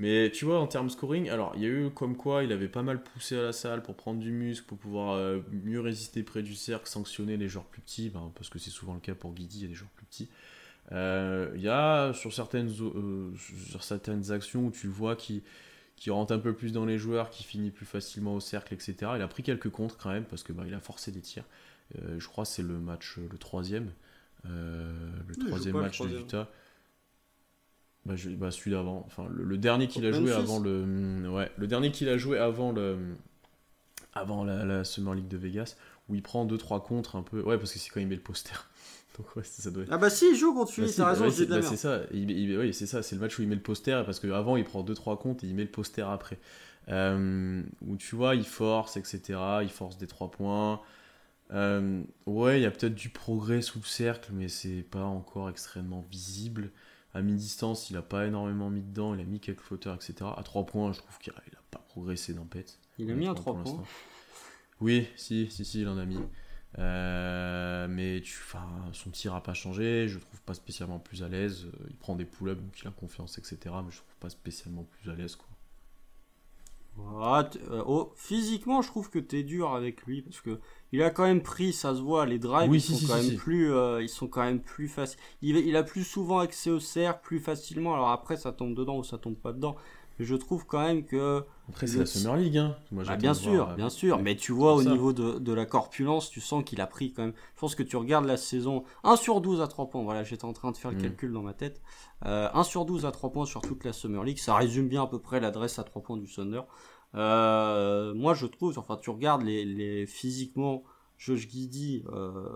Mais tu vois, en termes scoring, alors il y a eu comme quoi il avait pas mal poussé à la salle pour prendre du muscle, pour pouvoir euh, mieux résister près du cercle, sanctionner les joueurs plus petits, ben, parce que c'est souvent le cas pour Guidi, il y a des joueurs plus petits. Euh, il y a sur certaines, euh, sur certaines actions où tu vois qui qui rentre un peu plus dans les joueurs, qui finit plus facilement au cercle, etc. Il a pris quelques contres quand même parce que bah, il a forcé des tirs. Je crois c'est le match le troisième, le troisième match de Utah. Bah, bah, celui d'avant, enfin le, dernier qu'il a joué avant le, mm, ouais, le dernier qu'il a joué avant le, avant la, la Summer League de Vegas, où il prend 2-3 contres un peu, ouais parce que c'est quand il met le poster. Ah bah si, il joue contre Philly, bah t'as raison, c'est bah, ça, oui, c'est ça, c'est le match où il met le poster, parce qu'avant il prend 2-3 comptes et il met le poster après. Euh, où tu vois, il force, etc. Il force des 3 points. Euh, ouais, il y a peut-être du progrès sous le cercle, mais c'est pas encore extrêmement visible. À mi-distance, il a pas énormément mis dedans, il a mis quelques flotteurs, etc. À 3 points, je trouve qu'il a, pas progressé d'empête. Il a mis un 3 points Oui, si, si, si, il en a mis. Euh, mais tu, son tir n'a pas changé, je trouve pas spécialement plus à l'aise. Il prend des pull-ups, donc il a confiance, etc. Mais je trouve pas spécialement plus à l'aise. Quoi. Euh, oh, physiquement, je trouve que tu es dur avec lui parce que il a quand même pris, ça se voit, les drives ils, sont quand même plus, euh, ils sont quand même plus faciles. Il, il, a plus souvent accès au cercle, plus facilement. Alors après, ça tombe dedans ou ça tombe pas dedans je trouve quand même que. Après, c'est la Summer League, hein. ah, bien sûr, bien euh, sûr. Mais tu vois, au niveau de, la corpulence, tu sens qu'il a pris quand même. Je pense que tu regardes la saison 1 sur 12 à 3 points. Voilà, j'étais en train de faire le mm. calcul dans ma tête. 1 euh, sur 12 à 3 points sur toute la Summer League. Ça résume bien à peu près l'adresse à 3 points du Thunder. Euh, moi, je trouve, enfin, tu regardes les, les physiquement, Josh Giddy,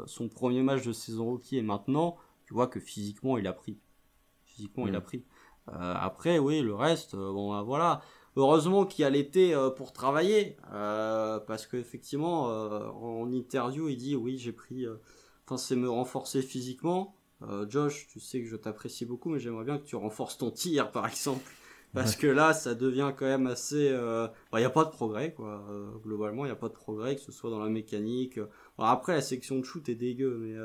son premier match de saison rookie et maintenant, tu vois que physiquement, il a pris. Physiquement, il a mm. pris. Euh, après, oui, le reste, euh, bon, bah, voilà. Heureusement qu'il y a l'été euh, pour travailler, parce qu'effectivement, en interview, il dit oui, j'ai pris, enfin, c'est me renforcer physiquement. Josh, tu sais que je t'apprécie beaucoup, mais j'aimerais bien que tu renforces ton tir, par exemple. Parce que là, ça devient quand même assez. Il bah, n'y a pas de progrès, quoi. globalement, il n'y a pas de progrès, que ce soit dans la mécanique. après, la section de shoot est dégueu, mais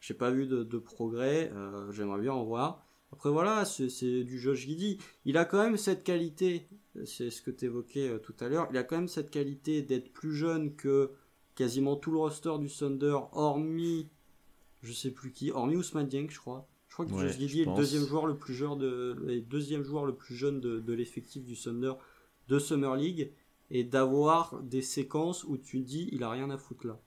j'ai pas vu de, de progrès. J'aimerais bien en voir. Après voilà, c'est du Josh Giddy. Il a quand même cette qualité, c'est ce que tu évoquais euh, tout à l'heure, il a quand même cette qualité d'être plus jeune que quasiment tout le roster du Thunder, hormis, je sais plus qui, hormis Ousmane Dieng, je crois. Je crois que Josh Giddy est le deuxième joueur le plus jeune de, le deuxième joueur le plus jeune de, de l'effectif du Thunder de Summer League et d'avoir des séquences où tu dis il a rien à foutre là.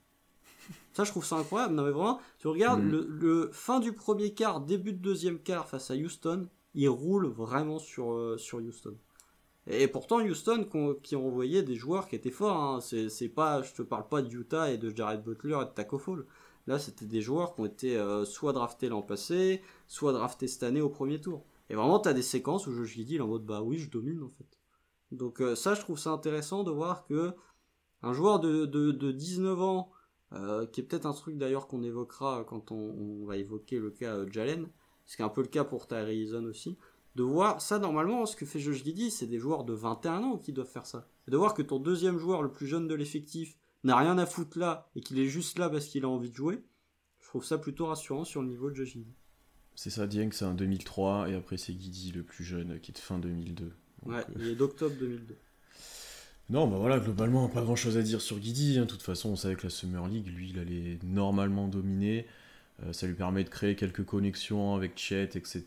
Ça, je trouve ça incroyable. Non, mais vraiment, tu regardes mm. le, fin du premier quart, début de deuxième quart face à Houston, il roule vraiment sur, euh, sur Houston. Et pourtant, Houston qui ont envoyé des joueurs qui étaient forts. Hein. C'est pas, je te parle pas de Utah et de Jared Butler et de Taco Fall. Là, c'était des joueurs qui ont été euh, soit draftés l'an passé, soit draftés cette année au premier tour. Et vraiment, tu as des séquences où je lui dis, en mode, bah oui, je domine en fait. Donc euh, ça, je trouve ça intéressant de voir que un joueur de, de, de 19 ans euh, qui est peut-être un truc d'ailleurs qu'on évoquera quand on, va évoquer le cas euh, Jalen, ce qui est un peu le cas pour Tyree aussi, de voir ça normalement, ce que fait Josh Giddy, c'est des joueurs de 21 ans qui doivent faire ça. Et de voir que ton deuxième joueur, le plus jeune de l'effectif, n'a rien à foutre là et qu'il est juste là parce qu'il a envie de jouer, je trouve ça plutôt rassurant sur le niveau de Josh Giddy. C'est ça, Dieng, c'est un 2003 et après c'est Giddy le plus jeune qui est de fin 2002. ouais, euh, il est d'octobre 2002. Non, bah voilà, globalement, pas grand chose à dire sur Guidi. Hein. De toute façon, on savait que la Summer League, lui, il allait normalement dominer. Euh, ça lui permet de créer quelques connexions avec Chet, etc.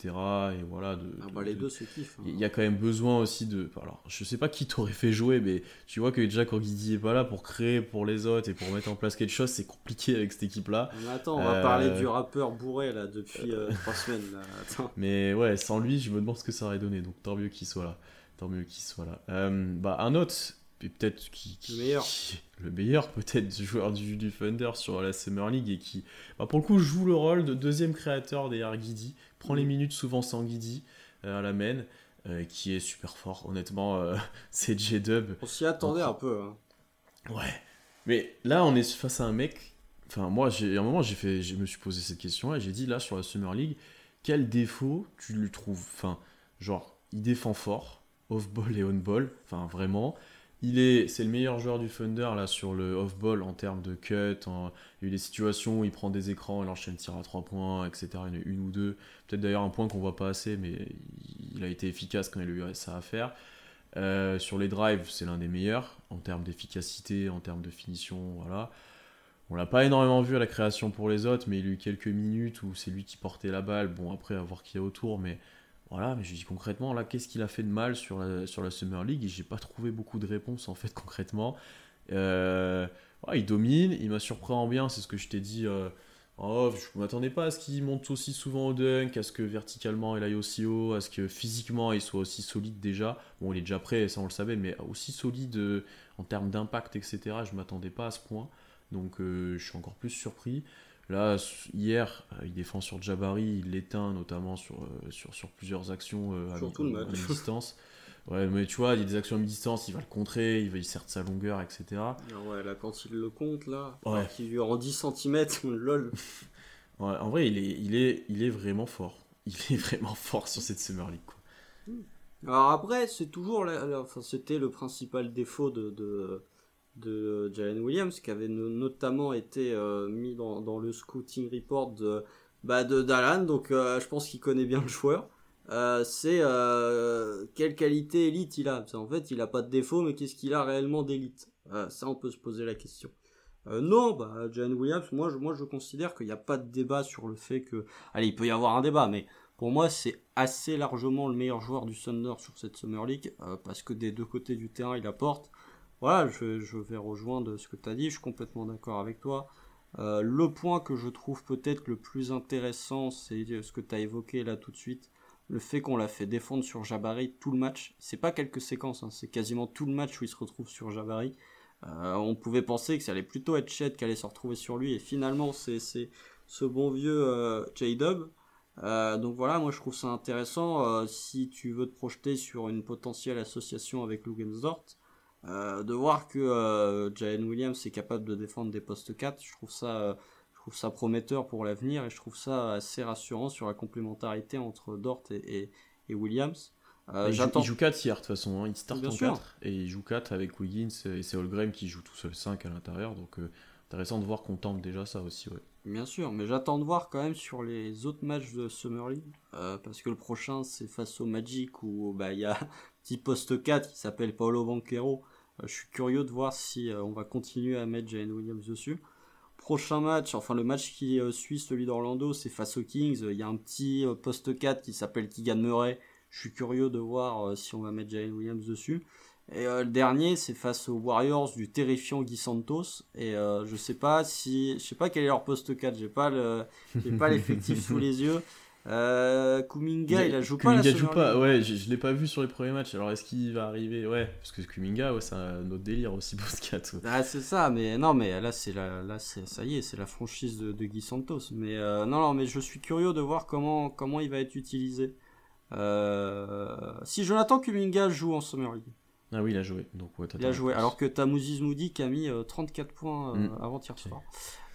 Et voilà. De, ah bah les deux se kiffent. Hein. Il y a quand même besoin aussi de. Alors, je sais pas qui t'aurait fait jouer, mais tu vois que déjà quand Guidi est pas là pour créer pour les autres et pour mettre en place quelque chose, c'est compliqué avec cette équipe-là. Mais attends, on va parler euh, du rappeur bourré là depuis euh, trois semaines. Mais ouais, sans lui, je me demande ce que ça aurait donné. Donc tant mieux qu'il soit là. Tant mieux qu'il soit là. bah, un autre peut-être qui, le meilleur, le meilleur peut-être joueur du, du, Thunder sur la Summer League et qui, bah, pour le coup, joue le rôle de deuxième créateur derrière Guidi, prend les mm. minutes souvent sans Guidi à la main, qui est super fort. Honnêtement, c'est J-Dub. On s'y attendait un peu. Hein. Ouais, mais là, on est face à un mec. Enfin, moi, j'ai, à un moment, j'ai fait, je me suis posé cette question et j'ai dit là sur la Summer League, quel défaut tu lui trouves? Enfin, genre, il défend fort, off-ball et on-ball. Enfin, vraiment. Il est, c'est le meilleur joueur du Thunder là sur le off-ball en termes de cut. Il y a eu des situations où il prend des écrans, il enchaîne tir à 3 points, etc. Il y en a une ou deux. Peut-être d'ailleurs un point qu'on voit pas assez, mais il a été efficace quand il a eu ça à faire. Euh, sur les drives, c'est l'un des meilleurs en termes d'efficacité, en termes de finition. Voilà. On l'a pas énormément vu à la création pour les autres, mais il a eu quelques minutes où c'est lui qui portait la balle. Bon, après, à voir qui est autour, mais voilà. Mais je dis concrètement, là, qu'est-ce qu'il a fait de mal sur la, sur la Summer League Et j'ai pas trouvé beaucoup de réponses en fait concrètement. Euh, il domine, il m'a surpris en bien, c'est ce que je t'ai dit. Euh, Oh, je m'attendais pas à ce qu'il monte aussi souvent au dunk, à ce que verticalement il aille aussi haut, à ce que physiquement il soit aussi solide déjà. Bon, il est déjà prêt, ça on le savait, mais aussi solide euh, en termes d'impact, etc. Je m'attendais pas à ce point. Donc euh, je suis encore plus surpris. Là, hier, euh, il défend sur Jabari, il l'éteint notamment sur, sur, sur, plusieurs actions à, à, distance. Ouais, mais tu vois, il y a des actions à mi-distance, il va le contrer, il va il sert de sa longueur, etc. Ah ouais, là, quand il le compte, là, ouais. qui lui rend 10 cm, lol. Ouais, en vrai, il est, il, est, il est vraiment fort. Il est vraiment fort sur cette Summer League, quoi. Alors après, c'est toujours, enfin, c'était le principal défaut de, de, de Jalen Williams, qui avait notamment été euh, mis dans, le scouting report de, bah, de Dallan, donc euh, je pense qu'il connaît bien le joueur. Euh, c'est euh, quelle qualité élite il a. En fait, il a pas de défaut, mais qu'est-ce qu'il a réellement d'élite? Euh, Ça, on peut se poser la question. non, bah, Jalen Williams, moi je, moi, je considère qu'il n'y a pas de débat sur le fait que... Allez, il peut y avoir un débat, mais pour moi, c'est assez largement le meilleur joueur du Thunder sur cette Summer League, parce que des deux côtés du terrain, il apporte. Voilà, je, je vais rejoindre ce que tu as dit, je suis complètement d'accord avec toi. le point que je trouve peut-être le plus intéressant, c'est ce que tu as évoqué là tout de suite, le fait qu'on l'a fait défendre sur Jabari tout le match, c'est pas quelques séquences, hein, c'est quasiment tout le match où il se retrouve sur Jabari. Euh, on pouvait penser que ça allait plutôt être Chet qui allait se retrouver sur lui, et finalement c'est ce bon vieux euh, J-Dub. Euh, donc voilà, moi je trouve ça intéressant si tu veux te projeter sur une potentielle association avec Lugensdort, de voir que Jalen Williams est capable de défendre des postes 4, je trouve ça trouve ça prometteur pour l'avenir et je trouve ça assez rassurant sur la complémentarité entre Dort et, et, Williams. Euh, il, joue, 4 hier de toute façon, hein. il start en 4 et il joue 4 avec Wiggins et c'est Holgrim qui joue tout seul 5 à l'intérieur donc euh, intéressant de voir qu'on tente déjà ça aussi. Ouais. Bien sûr, mais j'attends de voir quand même sur les autres matchs de Summer League euh, parce que le prochain c'est face au Magic où bah, il y a un petit poste 4 qui s'appelle Paolo Banquero. Je suis curieux de voir si on va continuer à mettre Jane Williams dessus prochain match, enfin le match qui euh, suit celui d'Orlando, c'est face aux Kings. Il y a un petit euh, poste 4 qui s'appelle Keegan Murray. Je suis curieux de voir euh, si on va mettre Jalen Williams dessus. Et le dernier, c'est face aux Warriors du terrifiant Guy Santos. Et je sais pas si, je sais pas quel est leur poste 4. J'ai pas le, j'ai pas l'effectif sous les yeux. Euh, Kuminga, il a joué Kuminga pas. joue pas, ouais, je, je l'ai pas vu sur les premiers matchs. Alors est-ce qu'il va arriver? Ouais, parce que Kuminga, ouais, c'est un autre délire aussi, Boscat. Ah, c'est ça, mais non, mais là, c'est la, là, c'est, ça y est, c'est la franchise de, de Guy Santos. Mais euh, non, non, mais je suis curieux de voir comment, comment il va être utilisé. Euh, si Jonathan Kuminga joue en Summer League. Ah oui, il a joué. Donc, ouais, il a joué. Alors que Tamouzis Moody qui a mis 34 points mm. avant hier soir.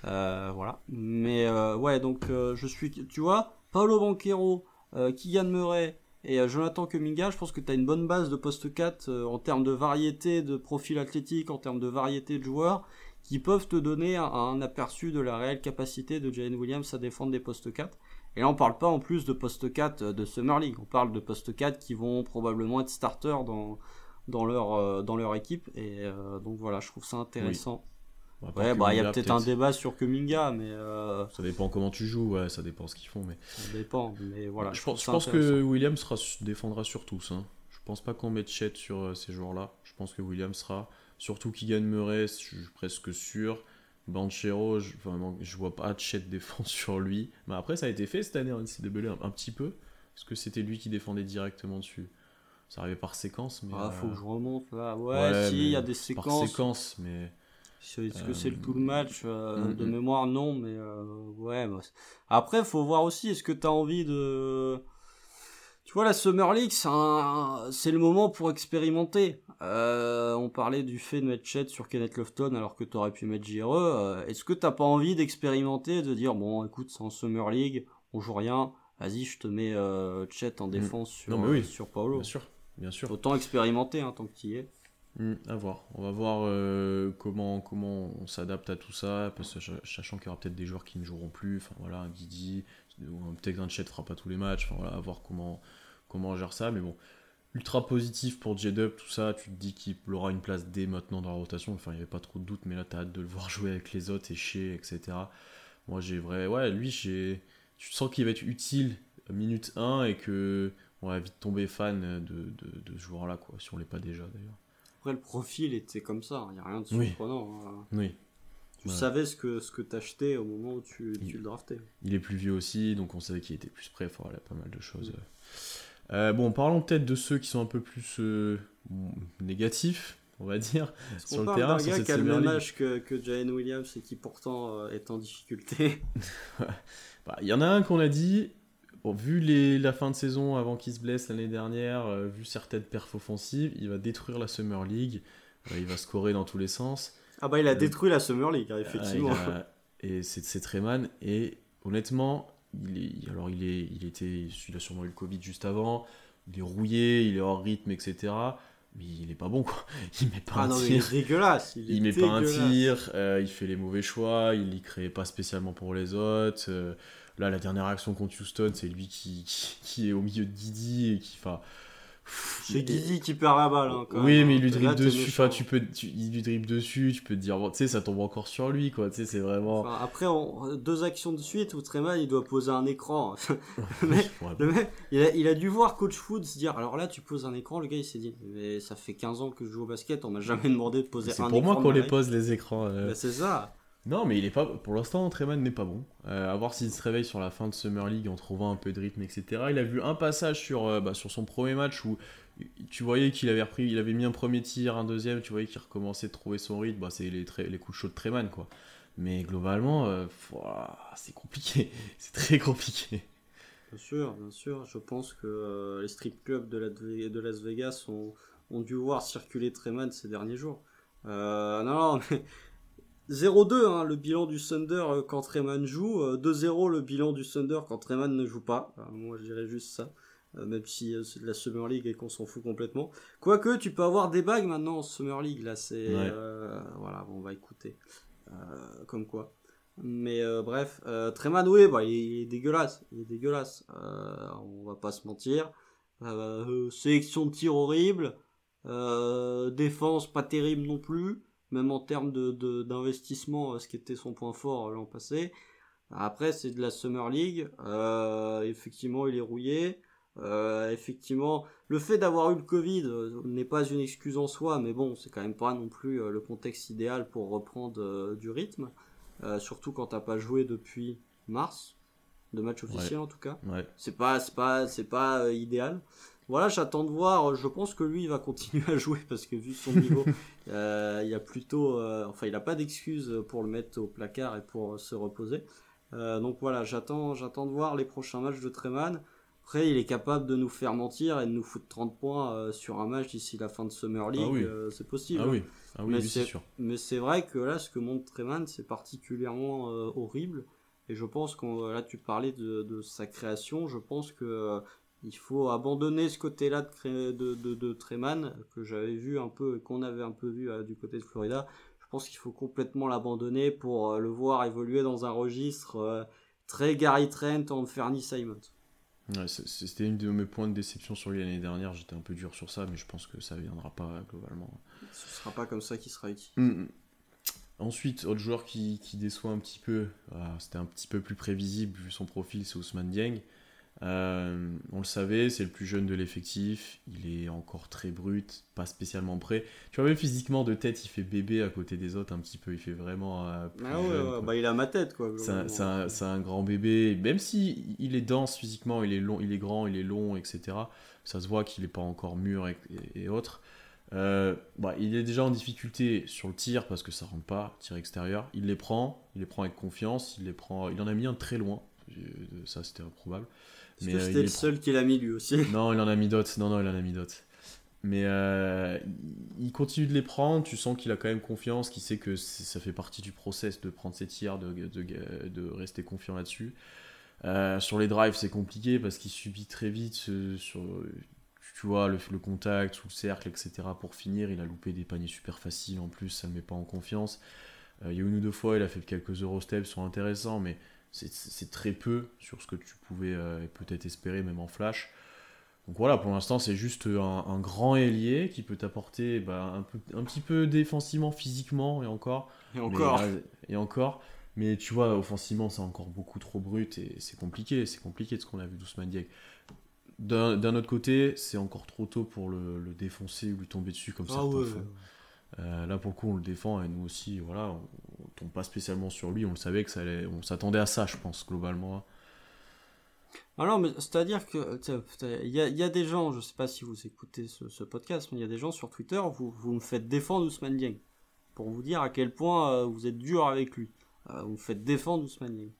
voilà. Mais ouais, donc je suis, tu vois Paolo Banquero, euh, Kylian Murray et euh, Jonathan Kuminga, je pense que tu as une bonne base de poste 4 euh, en termes de variété de profil athlétique, en termes de variété de joueurs, qui peuvent te donner un, aperçu de la réelle capacité de Jalen Williams à défendre des postes 4. Et là, on parle pas en plus de poste 4 de Summer League, on parle de poste 4 qui vont probablement être starters dans, leur équipe. Et donc voilà, je trouve ça intéressant. Ouais, bah il y a peut-être un débat sur Kuminga, mais. Euh... Ça dépend comment tu joues, ouais, ça dépend ce qu'ils font. Mais... Ça dépend, mais voilà. Je, pense, je pense que Williams sera, défendra sur tous. Hein. Je pense pas qu'on mette Chet sur euh, ces joueurs-là. Je pense que Williams sera. Surtout gagne Murray, je suis presque sûr. Banchero, je, enfin, je vois pas Chet défendre sur lui. Mais après, ça a été fait cette année en NCAA un, un petit peu. Parce que c'était lui qui défendait directement dessus? ça arrivait par séquence. Mais, Ah, faut euh, que je remonte là. Ouais, ouais, si, il y a des Par séquences. séquence, mais. Est-ce que c'est le Euh, tout le match euh, mm, De mm. mémoire, non, mais euh, ouais. bah, Après, faut voir aussi, est-ce que tu as envie de. Tu vois, la Summer League, c'est un- c'est le moment pour expérimenter. Euh, on parlait du fait de mettre Chet sur Kenneth Lofton alors que tu aurais pu mettre JRE. Euh, Est-ce que t'as pas envie d'expérimenter, de dire, bon, écoute, c'est en Summer League, on joue rien, vas-y, je te mets euh, Chet en défense sur, Mm. Non, mais oui. sur Paolo. Bien sûr, bien sûr. Autant expérimenter hein, tant que tu y es. Hmm, à voir. On va voir euh, comment, comment on s'adapte à tout ça, parce sachant qu'il y aura peut-être des joueurs qui ne joueront plus. Enfin voilà, un un- peut-être qu'un Chet fera pas tous les matchs. Enfin voilà, à voir comment, comment on gère ça. Mais bon, ultra positif pour J-Dub, tout ça. Tu te dis qu'il aura une place dès maintenant dans la rotation. Enfin, il n'y avait pas trop de doute, mais là, tu as hâte de le voir jouer avec les autres et chez, etc. Moi, j'ai vrai. Ouais, lui, j'ai. Tu sens qu'il va être utile minute 1 et que on va vite tomber fan de, de, de ce joueur-là, quoi, si on l'est pas déjà d'ailleurs. Après, le profil était comme ça, il n'y a rien de surprenant. hein. Oui. Tu savais ce que, ce que t'achetais au moment où tu, tu Il- le draftais. Il est plus vieux aussi, donc on savait qu'il était plus prêt. Enfin, voilà, pas mal de choses. Euh, bon, parlons peut-être de ceux qui sont un peu plus euh, négatifs, on va dire, sur on le parle terrain. d'un sur gars qui a le même âge que, que Jalen Williams et qui pourtant euh, est en difficulté. Bah, Il y en a un qu'on a dit, bon, vu les, la fin de saison avant qu'il se blesse l'année dernière, euh, vu certaines perfs offensives, il va détruire la Summer League. Euh, il va scorer dans tous les sens. ah bah il a Euh, détruit la Summer League, hein, effectivement. il a- et c'est c'est Treman. Et honnêtement, il est, alors il, est, il, était, il a sûrement eu le Covid juste avant. Il est rouillé, il est hors rythme, etc. Mais il est pas bon, quoi. Il met pas Ah un non, mais il est tir. dégueulasse. Il, est Il met pas un tir, euh, il fait les mauvais choix, il y crée pas spécialement pour les autres. Là, la dernière action contre Houston, c'est lui qui, qui, qui est au milieu de Didi et qui. C'est Guidi qui perd la balle. hein, quand oui, même, mais hein. il lui dribble dessus. Enfin, tu peux, tu- il lui dribble dessus. Tu peux te dire, bon, tu sais, ça tombe encore sur lui, quoi. Tu sais, c'est vraiment. Enfin, après, on- deux actions de suite où Treman il doit poser un écran. le mec, Ouais, le mec, il, a, il a dû voir Coach Food se dire alors là, tu poses un écran. Le gars il s'est dit mais ça fait 15 ans que je joue au basket, on m'a jamais demandé de poser C'est un pour écran. moi qu'on les pose les écrans. euh. Bah, c'est ça. Non, mais il est pas. Pour l'instant, Treman n'est pas bon. Euh, à voir s'il se réveille sur la fin de Summer League en trouvant un peu de rythme, etc. Il a vu un passage sur, euh, bah, sur son premier match où tu voyais qu'il avait repris, il avait mis un premier tir, un deuxième. Tu voyais qu'il recommençait de trouver son rythme. Bah, c'est les, les coups de chaud de Treman, quoi. Mais globalement, euh, c'est compliqué. c'est très compliqué. Bien sûr, bien sûr. Je pense que euh, les strip clubs de, la- de Las Vegas ont, dû voir circuler Treman ces derniers jours. Non, non, mais 0-2 hein, le bilan du Thunder euh, quand Treman joue, euh, 2-0 le bilan du Thunder quand Treman ne joue pas. Euh, moi je dirais juste ça, Euh, même si euh, c'est de la Summer League et qu'on s'en fout complètement. Quoique tu peux avoir des bagues maintenant en Summer League, là c'est... Ouais. euh, voilà, bon, on va écouter. Euh, comme quoi. Mais euh, bref, euh, Treman, oui, bah, il est dégueulasse. Il est dégueulasse. Euh, on va pas se mentir. Euh, euh, sélection de tir horrible. Euh, défense pas terrible non plus. Même en termes de, de- d'investissement, euh, ce qui était son point fort euh, l'an passé. Après, c'est de la Summer League. Euh, effectivement, il est rouillé. Euh, effectivement, le fait d'avoir eu le Covid n'est pas une excuse en soi, mais bon, c'est quand même pas non plus le contexte idéal pour reprendre du rythme. Euh, surtout quand t'as pas joué depuis mars, de match officiel en tout cas. Ouais. C'est pas, c'est pas, c'est pas idéal. Voilà, j'attends de voir. Je pense que lui, il va continuer à jouer parce que vu son niveau, euh, il a plutôt, euh, enfin, il a pas d'excuses pour le mettre au placard et pour euh, se reposer. Euh, donc voilà, j'attends, j'attends de voir les prochains matchs de Treman. Après, il est capable de nous faire mentir et de nous foutre 30 points euh, sur un match d'ici la fin de Summer League. oui. euh, c'est possible. Ah oui, ah oui, Mais lui, c'est sûr. Mais c'est vrai que là, ce que montre Treman, c'est particulièrement euh, horrible. Et je pense qu'on là, tu parlais de, de sa création. Je pense que euh, il faut abandonner ce côté-là de, de, de, de Treman que j'avais vu un peu, qu'on avait un peu vu euh, du côté de Florida. Je pense qu'il faut complètement l'abandonner pour euh, le voir évoluer dans un registre euh, très Gary Trent en Fernie Simons. Ouais, C'était une de mes points de déception sur lui l'année dernière. J'étais un peu dur sur ça, mais je pense que ça viendra pas globalement. Ce sera pas comme ça qu'il sera utile. Mm. Ensuite, autre joueur qui, qui déçoit un petit peu, ah, c'était un petit peu plus prévisible vu son profil, c'est Ousmane Dieng. Euh, on le savait, c'est le plus jeune de l'effectif. Il est encore très brut, pas spécialement prêt. Tu vois, même physiquement, de tête, il fait bébé à côté des autres un petit peu. Il fait vraiment. Euh, plus Ah ouais, jeune, ouais, quoi. bah il a ma tête quoi. C'est un, grand bébé. Même si il est dense physiquement, il est long, il est grand, il est long, etc. Ça se voit qu'il n'est pas encore mûr et, et- et autres. Euh, bah, il est déjà en difficulté sur le tir parce que ça rentre pas, tir extérieur. Il les prend, il les prend avec confiance. Il les prend. Il en a mis un très loin. Ça c'était improbable. Parce mais, que euh, c'était le seul qu'il a mis lui aussi. Non, il en a mis d'autres. Non, non, il en a mis d'autres. Mais euh, il continue de les prendre. Tu sens qu'il a quand même confiance, qu'il sait que ça fait partie du process de prendre ses tirs, de, de, de rester confiant là-dessus. Euh, sur les drives, c'est compliqué parce qu'il subit très vite ce- sur, tu vois, le, le contact ou le cercle, etc. Pour finir, il a loupé des paniers super faciles en plus, ça ne met pas en confiance. Euh, il y a une ou deux fois, il a fait quelques Eurosteps, sont intéressants, mais c'est- très peu sur ce que tu pouvais euh, peut-être espérer, même en flash. Donc voilà, pour l'instant, c'est juste un, un grand ailier qui peut t'apporter bah, un, peu, un petit peu défensivement, physiquement, et encore. Et encore. Mais, et encore. Mais tu vois, offensivement, c'est encore beaucoup trop brut et c'est compliqué. C'est compliqué de ce qu'on a vu d'Ousmane Dieng. D'un autre côté, c'est encore trop tôt pour le, le défoncer ou lui tomber dessus comme Ah certains ouais. font. Euh, là, pour le coup, on le défend et nous aussi, voilà, on, on tombe pas spécialement sur lui. On le savait que ça allait, on s'attendait à ça, je pense, globalement. Ah non, mais c'est-à-dire que il y y a des gens, je sais pas si vous écoutez ce, ce podcast, mais il y a des gens sur Twitter, vous, vous me faites défendre Ousmane Dieng pour vous dire à quel point euh, vous êtes dur avec lui. Euh, vous me faites défendre Ousmane Dieng.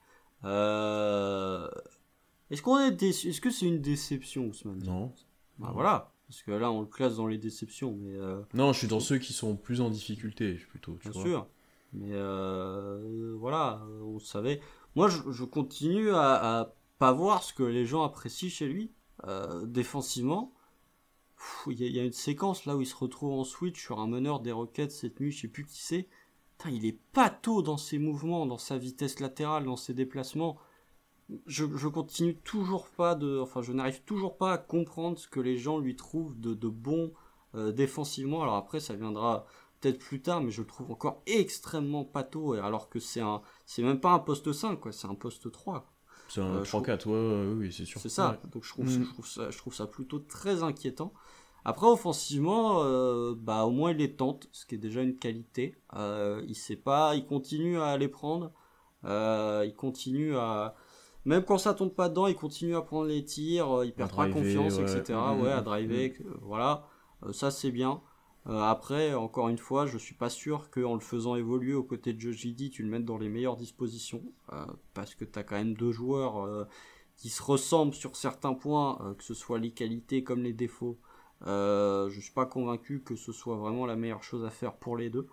Euh, Est-ce qu'on est déçu Est-ce que c'est une déception Ousmane Dieng? Non. Bah voilà, parce que là on le classe dans les déceptions, mais euh, Non, je suis dans ceux qui sont plus en difficulté, plutôt. Tu bien vois. sûr. Mais euh, voilà, on savait. Moi, je, je continue à, à pas voir ce que les gens apprécient chez lui. Euh, défensivement, il y, a- il y a une séquence là où il se retrouve en switch sur un meneur des Rockets cette nuit, je sais plus qui c'est. Il est pato dans ses mouvements, dans sa vitesse latérale, dans ses déplacements. Je, je continue toujours pas de, enfin, je n'arrive toujours pas à comprendre ce que les gens lui trouvent de, de bon euh, défensivement. Alors après, ça viendra peut-être plus tard, mais je le trouve encore extrêmement pato, et alors que c'est un, c'est même pas un poste 5, quoi, c'est un poste 3. C'est un Euh, je 3-4, ouais, ouais, oui, c'est sûr. C'est ça. Ouais. Donc je trouve, Mm. je, trouve ça, je trouve ça plutôt très inquiétant. Après, offensivement, euh, bah, au moins il les tente, ce qui est déjà une qualité. Euh, il sait pas, il continue à les prendre. Euh, il continue à. Même quand ça tombe pas dedans, il continue à prendre les tirs, euh, il perd pas confiance, ouais. etc. Mm, ouais, à mm, driver, que- voilà. Euh, ça c'est bien. Euh, après, encore une fois, je suis pas sûr qu'en le faisant évoluer aux côtés de Joe Giddy, tu le mettes dans les meilleures dispositions. euh, parce que tu as quand même deux joueurs euh, qui se ressemblent sur certains points, euh, que ce soit les qualités comme les défauts. Euh, je suis pas convaincu que ce soit vraiment la meilleure chose à faire pour les deux.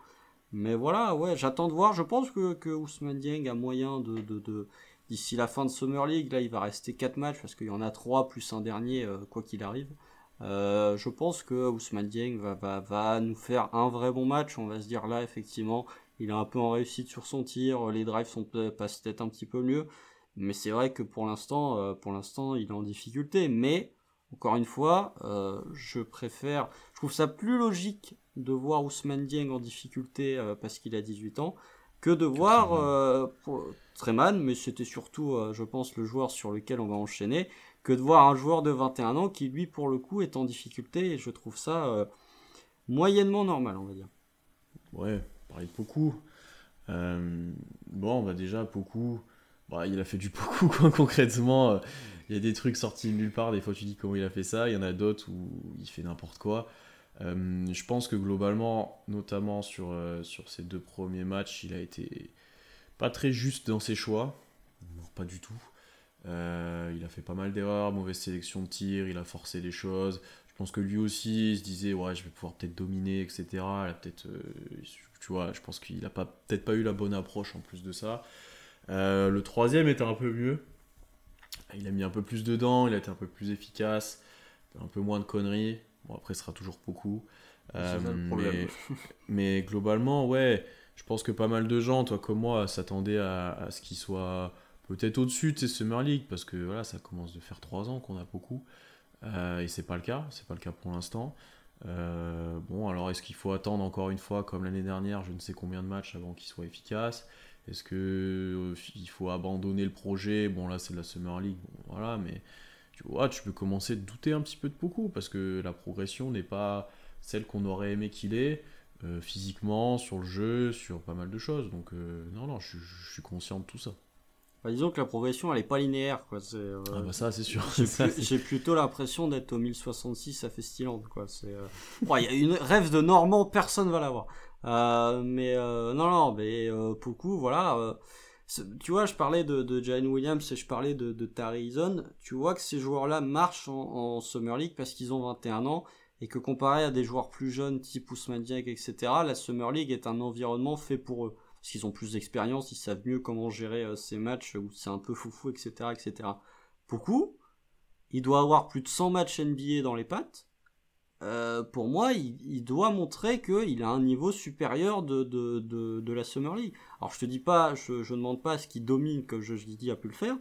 Mais voilà, ouais, j'attends de voir. Je pense que, que Ousmane Dieng a moyen de, de, de- d'ici la fin de Summer League, là il va rester 4 matchs parce qu'il y en a 3 plus un dernier, euh, quoi qu'il arrive. Euh, je pense que Ousmane Dieng va, va, va nous faire un vrai bon match. On va se dire là, effectivement, il est un peu en réussite sur son tir. Les drives sont passent peut-être un petit peu mieux. Mais c'est vrai que pour l'instant, euh, pour l'instant, il est en difficulté. Mais encore une fois, je préfère, je trouve ça plus logique de voir Ousmane Dieng en difficulté parce qu'il a 18 ans que de voir euh, mais c'était surtout, euh, je pense, le joueur sur lequel on va enchaîner, que de voir un joueur de 21 ans qui, lui, pour le coup, est en difficulté. Et je trouve ça euh, moyennement normal, on va dire. Ouais, pareil de. Euh, bon, bah déjà, beaucoup. Bah, il a fait du beaucoup, quoi, concrètement. Il y a des trucs sortis de nulle part. Des fois, tu dis comment il a fait ça. Il y en a d'autres où il fait n'importe quoi. Euh, je pense que globalement, notamment sur, euh, sur ces deux premiers matchs, il a été pas très juste dans ses choix. Pas du tout. Euh, il a fait pas mal d'erreurs, mauvaise sélection de tir, il a forcé les choses. Je pense que lui aussi, il se disait, ouais, je vais pouvoir peut-être dominer, etc. Peut-être, euh, tu vois, je pense qu'il a pas, peut-être pas eu la bonne approche en plus de ça. Le troisième était un peu mieux. Il a mis un peu plus dedans, il a été un peu plus efficace, un peu moins de conneries. Bon, après, ce sera toujours beaucoup. Ça, le Euh, problème. mais, mais globalement, ouais, je pense que pas mal de gens, toi comme moi, s'attendaient à, à ce qu'il soit peut-être au-dessus de ces Summer League, parce que voilà, ça commence de faire trois ans qu'on a beaucoup. Euh, et c'est pas le cas, c'est pas le cas pour l'instant. Euh, bon, alors est-ce qu'il faut attendre encore une fois, comme l'année dernière, je ne sais combien de matchs avant qu'il soit efficace Est-ce que euh, il faut abandonner le projet? Bon, là c'est de la Summer League, bon, voilà, mais tu vois, tu peux commencer de douter un petit peu de beaucoup parce que la progression n'est pas celle qu'on aurait aimé qu'il ait. Euh, physiquement, sur le jeu, sur pas mal de choses. Donc, euh, non, non, je, je, suis conscient de tout ça. Bah, disons que la progression, elle est pas linéaire. Quoi. Euh, ah bah ça, c'est sûr. J'ai plutôt l'impression d'être au 1066 à Festiland. Il y a une rêve de Normand, personne va l'avoir. mais non, non, mais beaucoup, voilà. Tu vois, je parlais de, de Williams et je parlais de, de Tu vois que ces joueurs-là marchent en, en Summer League parce qu'ils ont 21 ans et que comparé à des joueurs plus jeunes type Ousmane Diak, etc., la Summer League est un environnement fait pour eux. Parce qu'ils ont plus d'expérience, ils savent mieux comment gérer euh, ces matchs où c'est un peu foufou, etc., etc. Beaucoup, il doit avoir plus de 100 matchs NBA dans les pattes. Euh, pour moi, il, doit montrer qu'il a un niveau supérieur de, de, de, la Summer League. Alors je te dis pas, je, je ne demande pas ce qu'il domine comme je, je dis a pu le faire,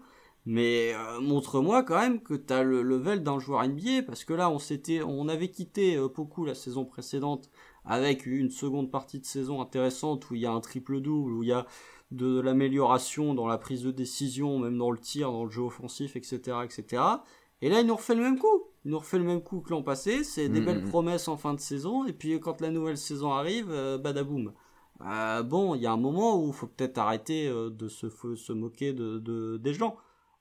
mais euh, montre-moi quand même que tu as le level d'un joueur NBA, parce que là, on s'était, on avait quitté beaucoup la saison précédente avec une seconde partie de saison intéressante où il y a un triple double, où il y a de l'amélioration dans la prise de décision, même dans le tir, dans le jeu offensif, etc., etc. Et là, il nous refait le même coup. Il nous refait le même coup que l'an passé. C'est des mm, belles mm, mm. promesses en fin de saison. Et puis, quand la nouvelle saison arrive, euh, badaboum. bon, il y a un moment où il faut peut-être arrêter de se, se moquer de, de, des gens.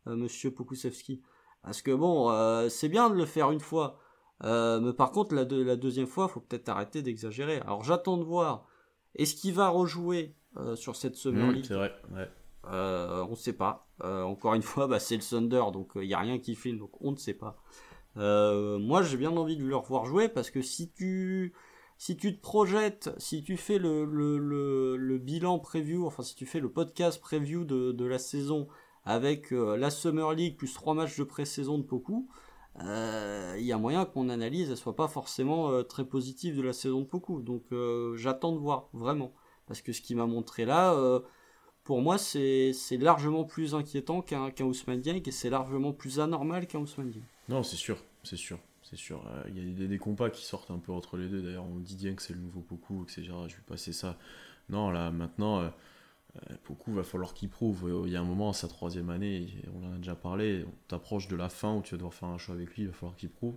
Euh, monsieur Pokusevski. Parce que bon, euh, c'est bien de le faire une fois, euh, mais par contre, la, la deuxième fois, faut peut-être arrêter d'exagérer. Alors j'attends de voir, est-ce qu'il va rejouer sur cette Summer mmh, C'est vrai, ouais. on ne sait pas. encore une fois, bah, c'est le Thunder, donc il n'y a rien qui filme, donc on ne sait pas. Moi, j'ai bien envie de le revoir jouer parce que si tu si tu te projettes, si tu fais le, le, bilan preview, enfin si tu fais le podcast preview de, de la saison avec euh, la Summer League plus trois matchs de pré-saison de Poku, euh, il y a moyen que mon analyse ne soit pas forcément euh, très positive de la saison de Poku. Donc j'attends de voir, vraiment. Parce que ce qu'il m'a montré là, pour moi, c'est largement plus inquiétant qu'un qu Ousmane Dieng et c'est largement plus anormal qu'un Ousmane Dieng. Non, c'est sûr, c'est sûr. C'est sûr, il y a des, des, compas qui sortent un peu entre les deux. D'ailleurs, on dit Dieng que c'est le nouveau Poku, etc. Je vais passer ça. Non, là, maintenant, beaucoup va falloir qu'il prouve. Il y a un moment, sa troisième année, on en a déjà parlé, on t'approche de la fin où tu vas devoir faire un choix avec lui, il va falloir qu'il prouve.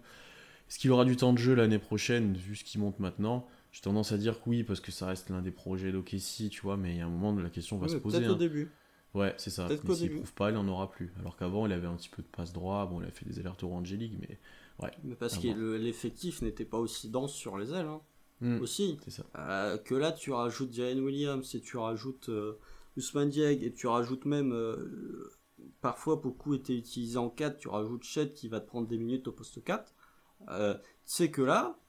Est-ce qu'il aura du temps de jeu l'année prochaine, vu ce qu'il monte maintenant? J'ai tendance à dire que oui, parce que ça reste l'un des projets d'Okessi, tu vois, mais il y a un moment, la question va se poser. Peut-être au hein. début. Ouais, c'est ça. Mais s'il prouve pas, il en aura plus. Alors qu'avant, il avait un petit peu de passe droit, bon, il a fait des allers-retours en G-League, mais ouais. Mais parce que l'effectif n'était pas aussi dense sur les ailes, hein. hmm, aussi. Ça. Euh, que là, tu rajoutes Jalen Williams et tu rajoutes. Euh, Ousmane Dieg et tu rajoutes même euh, parfois beaucoup était utilisé en 4, tu rajoutes Chet qui va te prendre des minutes au poste 4. Euh, c'est que là,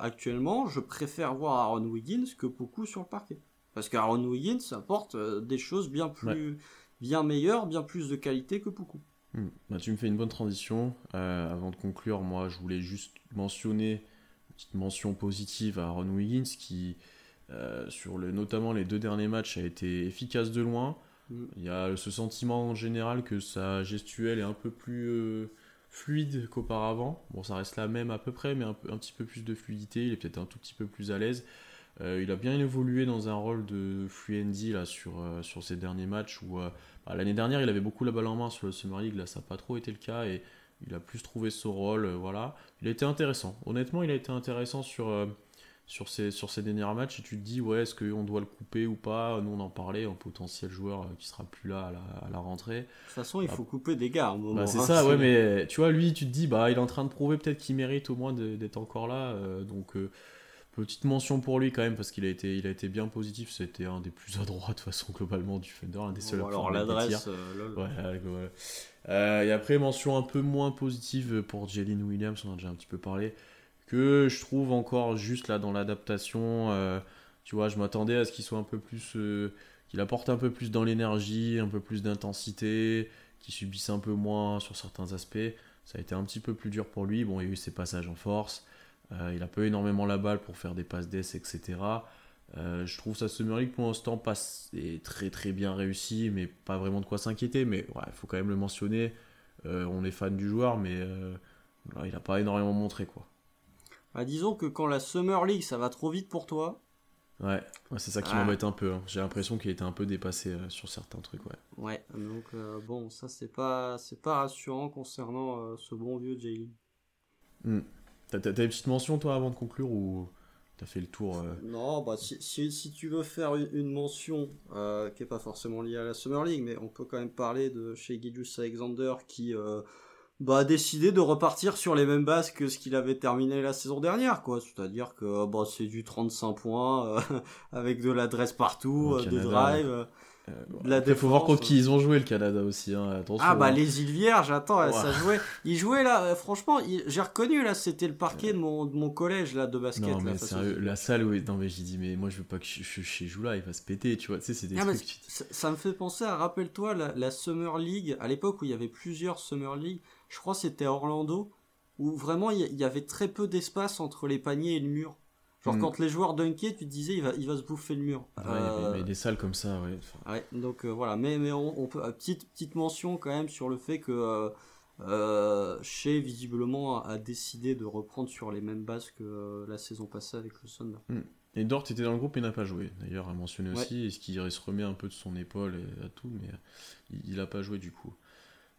actuellement, je préfère voir Aaron Wiggins que beaucoup sur le parquet. Parce qu'Aaron Wiggins apporte des choses bien plus, bien meilleures, bien plus de qualité que beaucoup. Hmm. Bah, tu me fais une bonne transition. avant de conclure, moi, je voulais juste mentionner une petite mention positive à Aaron Wiggins qui, euh, sur le, notamment les deux derniers matchs, a été efficace de loin. Mm. Il y a ce sentiment en général que sa gestuelle est un peu plus euh, fluide qu'auparavant. Bon, ça reste la même à peu près, mais un, un petit peu plus de fluidité. Il est peut-être un tout petit peu plus à l'aise. Euh, il a bien évolué dans un rôle de fluendy là, sur, sur ces derniers matchs où bah, l'année dernière il avait beaucoup la balle en main sur le Summer League, là ça n'a pas trop été le cas et il a plus trouvé son rôle. voilà. Il a été intéressant. Honnêtement, il a été intéressant sur sur ces, sur ces derniers matchs et tu te dis ouais est-ce qu'on doit le couper ou pas? Nous on en parlait un potentiel joueur euh, qui sera plus là à la, à la rentrée de toute façon il faut couper des gars bah, c'est ça ouais mais tu vois lui tu te dis bah il est en train de prouver peut-être qu'il mérite au moins d'être encore là euh, donc euh, petite mention pour lui quand même parce qu'il a été il a été bien positif c'était un des plus adroits de façon globalement du Fender un des seuls alors l'adresse ouais, et après mention un peu moins positive pour Jalen Williams on en a déjà un petit peu parlé que je trouve encore juste là dans l'adaptation. Euh, tu vois, je m'attendais à ce qu'il soit un peu plus. Euh, qu'il apporte un peu plus dans l'énergie, un peu plus d'intensité, qu'il subisse un peu moins sur certains aspects. Ça a été un petit peu plus dur pour lui. Bon, il y a eu ses passages en force. Euh, il a pas eu énormément la balle pour faire des passes d'ess, etc. je trouve ça Summer League pour l'instant est très très bien réussi, mais pas vraiment de quoi s'inquiéter. Mais il faut quand même le mentionner. on est fan du joueur, mais il n'a pas énormément montré quoi. Bah, disons que quand la Summer League ça va trop vite pour toi, Ouais, c'est ça qui Ah. m'embête un peu. hein. J'ai l'impression qu'il était un peu dépassé euh, sur certains trucs, ouais. Ouais, donc euh, bon, ça c'est pas pas rassurant concernant euh, ce bon vieux Jalen. T'as t'as- une petite mention, toi, avant de conclure, ou t'as fait le tour euh, Non, bah si, si, si tu veux faire une, une mention euh, qui est pas forcément liée à la Summer League, mais on peut quand même parler de chez Gidus Alexander qui euh, bah, a décidé de repartir sur les mêmes bases que ce qu'il avait terminé la saison dernière, quoi. C'est-à-dire que bah, c'est du 35 points avec de l'adresse partout, des drives. Euh, la après, faut voir contre qui ils ont joué, le Canada aussi, hein. Attention. Ah bah hein. les îles Vierges, attends, Ouais. ça jouait. Il jouait là, euh, franchement, il- j'ai reconnu là, c'était le parquet de mon, de mon collège là de basket. Non, mais sérieux, la salle, oui. Non, mais j'ai dit, mais moi, je veux pas que je, je, joue là, il va se péter, tu vois. Tu sais, c'est des Ah, trucs. ça, ça me fait penser à, rappelle-toi, la, la Summer League, à l'époque où il y avait plusieurs Summer League, je crois c'était à Orlando, où vraiment il y, il y avait très peu d'espace entre les paniers et le mur. Genre Mm. quand les joueurs dunkaient, tu te disais il va, il va se bouffer le mur. Ouais, il y avait- Euh, mais des salles comme ça, ouais. enfin, Ouais, donc euh, voilà, mais, mais on, on peut, euh, petite, petite mention quand même sur le fait que euh, Shea visiblement a, a décidé de reprendre sur les mêmes bases que la saison passée avec le Thunder. Et Dort était dans le groupe et n'a pas joué. D'ailleurs, à mentionner Ouais. aussi, est-ce qu'il se remet un peu de son épaule et à tout, mais il, il a pas joué du coup.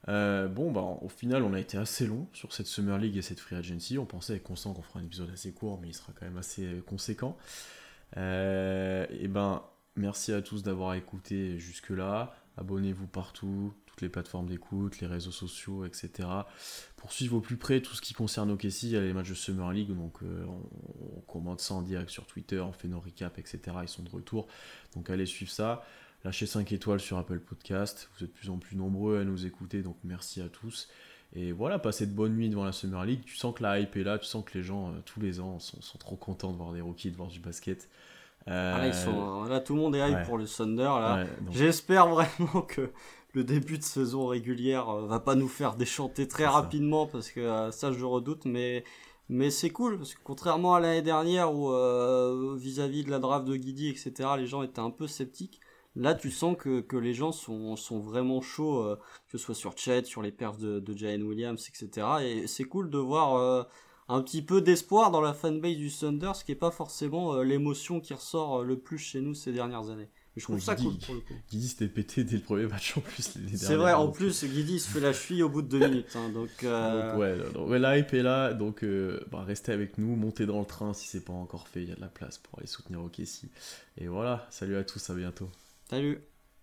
Euh, bon, bah, au final, on a été assez long sur cette Summer League et cette Free Agency. On pensait avec Constant qu'on fera un épisode assez court, mais il sera quand même assez euh, conséquent. Euh, et ben, merci à tous d'avoir écouté jusque-là. Abonnez-vous partout, toutes les plateformes d'écoute, les réseaux sociaux, etc. Pour suivre au plus près tout ce qui concerne OKC, il y a les matchs de Summer League, donc euh, on, commente ça en direct sur Twitter, on fait nos recaps, etc. Ils sont de retour, donc allez suivre ça. Lâchez 5 étoiles sur Apple Podcast, vous êtes de plus en plus nombreux à nous écouter, donc merci à tous. Et voilà, passez de bonnes nuits devant la Summer League. Tu sens que la hype est là, tu sens que les gens, euh, tous les ans, sont, sont trop contents de voir des rookies, de voir du basket. Euh, Ah, là, ils sont, là, tout le monde est hype ouais. pour le Thunder. Là. ouais, donc- J'espère vraiment que le début de saison régulière euh, va pas nous faire déchanter très ça. rapidement parce que euh, ça je redoute mais mais c'est cool parce que contrairement à l'année dernière où euh, vis-à-vis de la draft de Guidi etc les gens étaient un peu sceptiques là tu sens que, que les gens sont, sont vraiment chauds euh, que ce soit sur Chet sur les perfs de, de Jalen Williams etc et c'est cool de voir euh, un petit peu d'espoir dans la fanbase du Thunder ce qui est pas forcément euh, l'émotion qui ressort le plus chez nous ces dernières années et je trouve ça Guidi. cool pour le coup Guidi s'était pété dès le premier match en plus. c'est vrai, en plus, Guidi se fait la cheville au bout de deux minutes. hein, donc, Donc, ouais, donc, ouais, la hype est là, donc bah, restez avec nous, montez dans le train si c'est pas encore fait, il y a de la place pour aller soutenir OKC. Et voilà, salut à tous, à bientôt. Salut.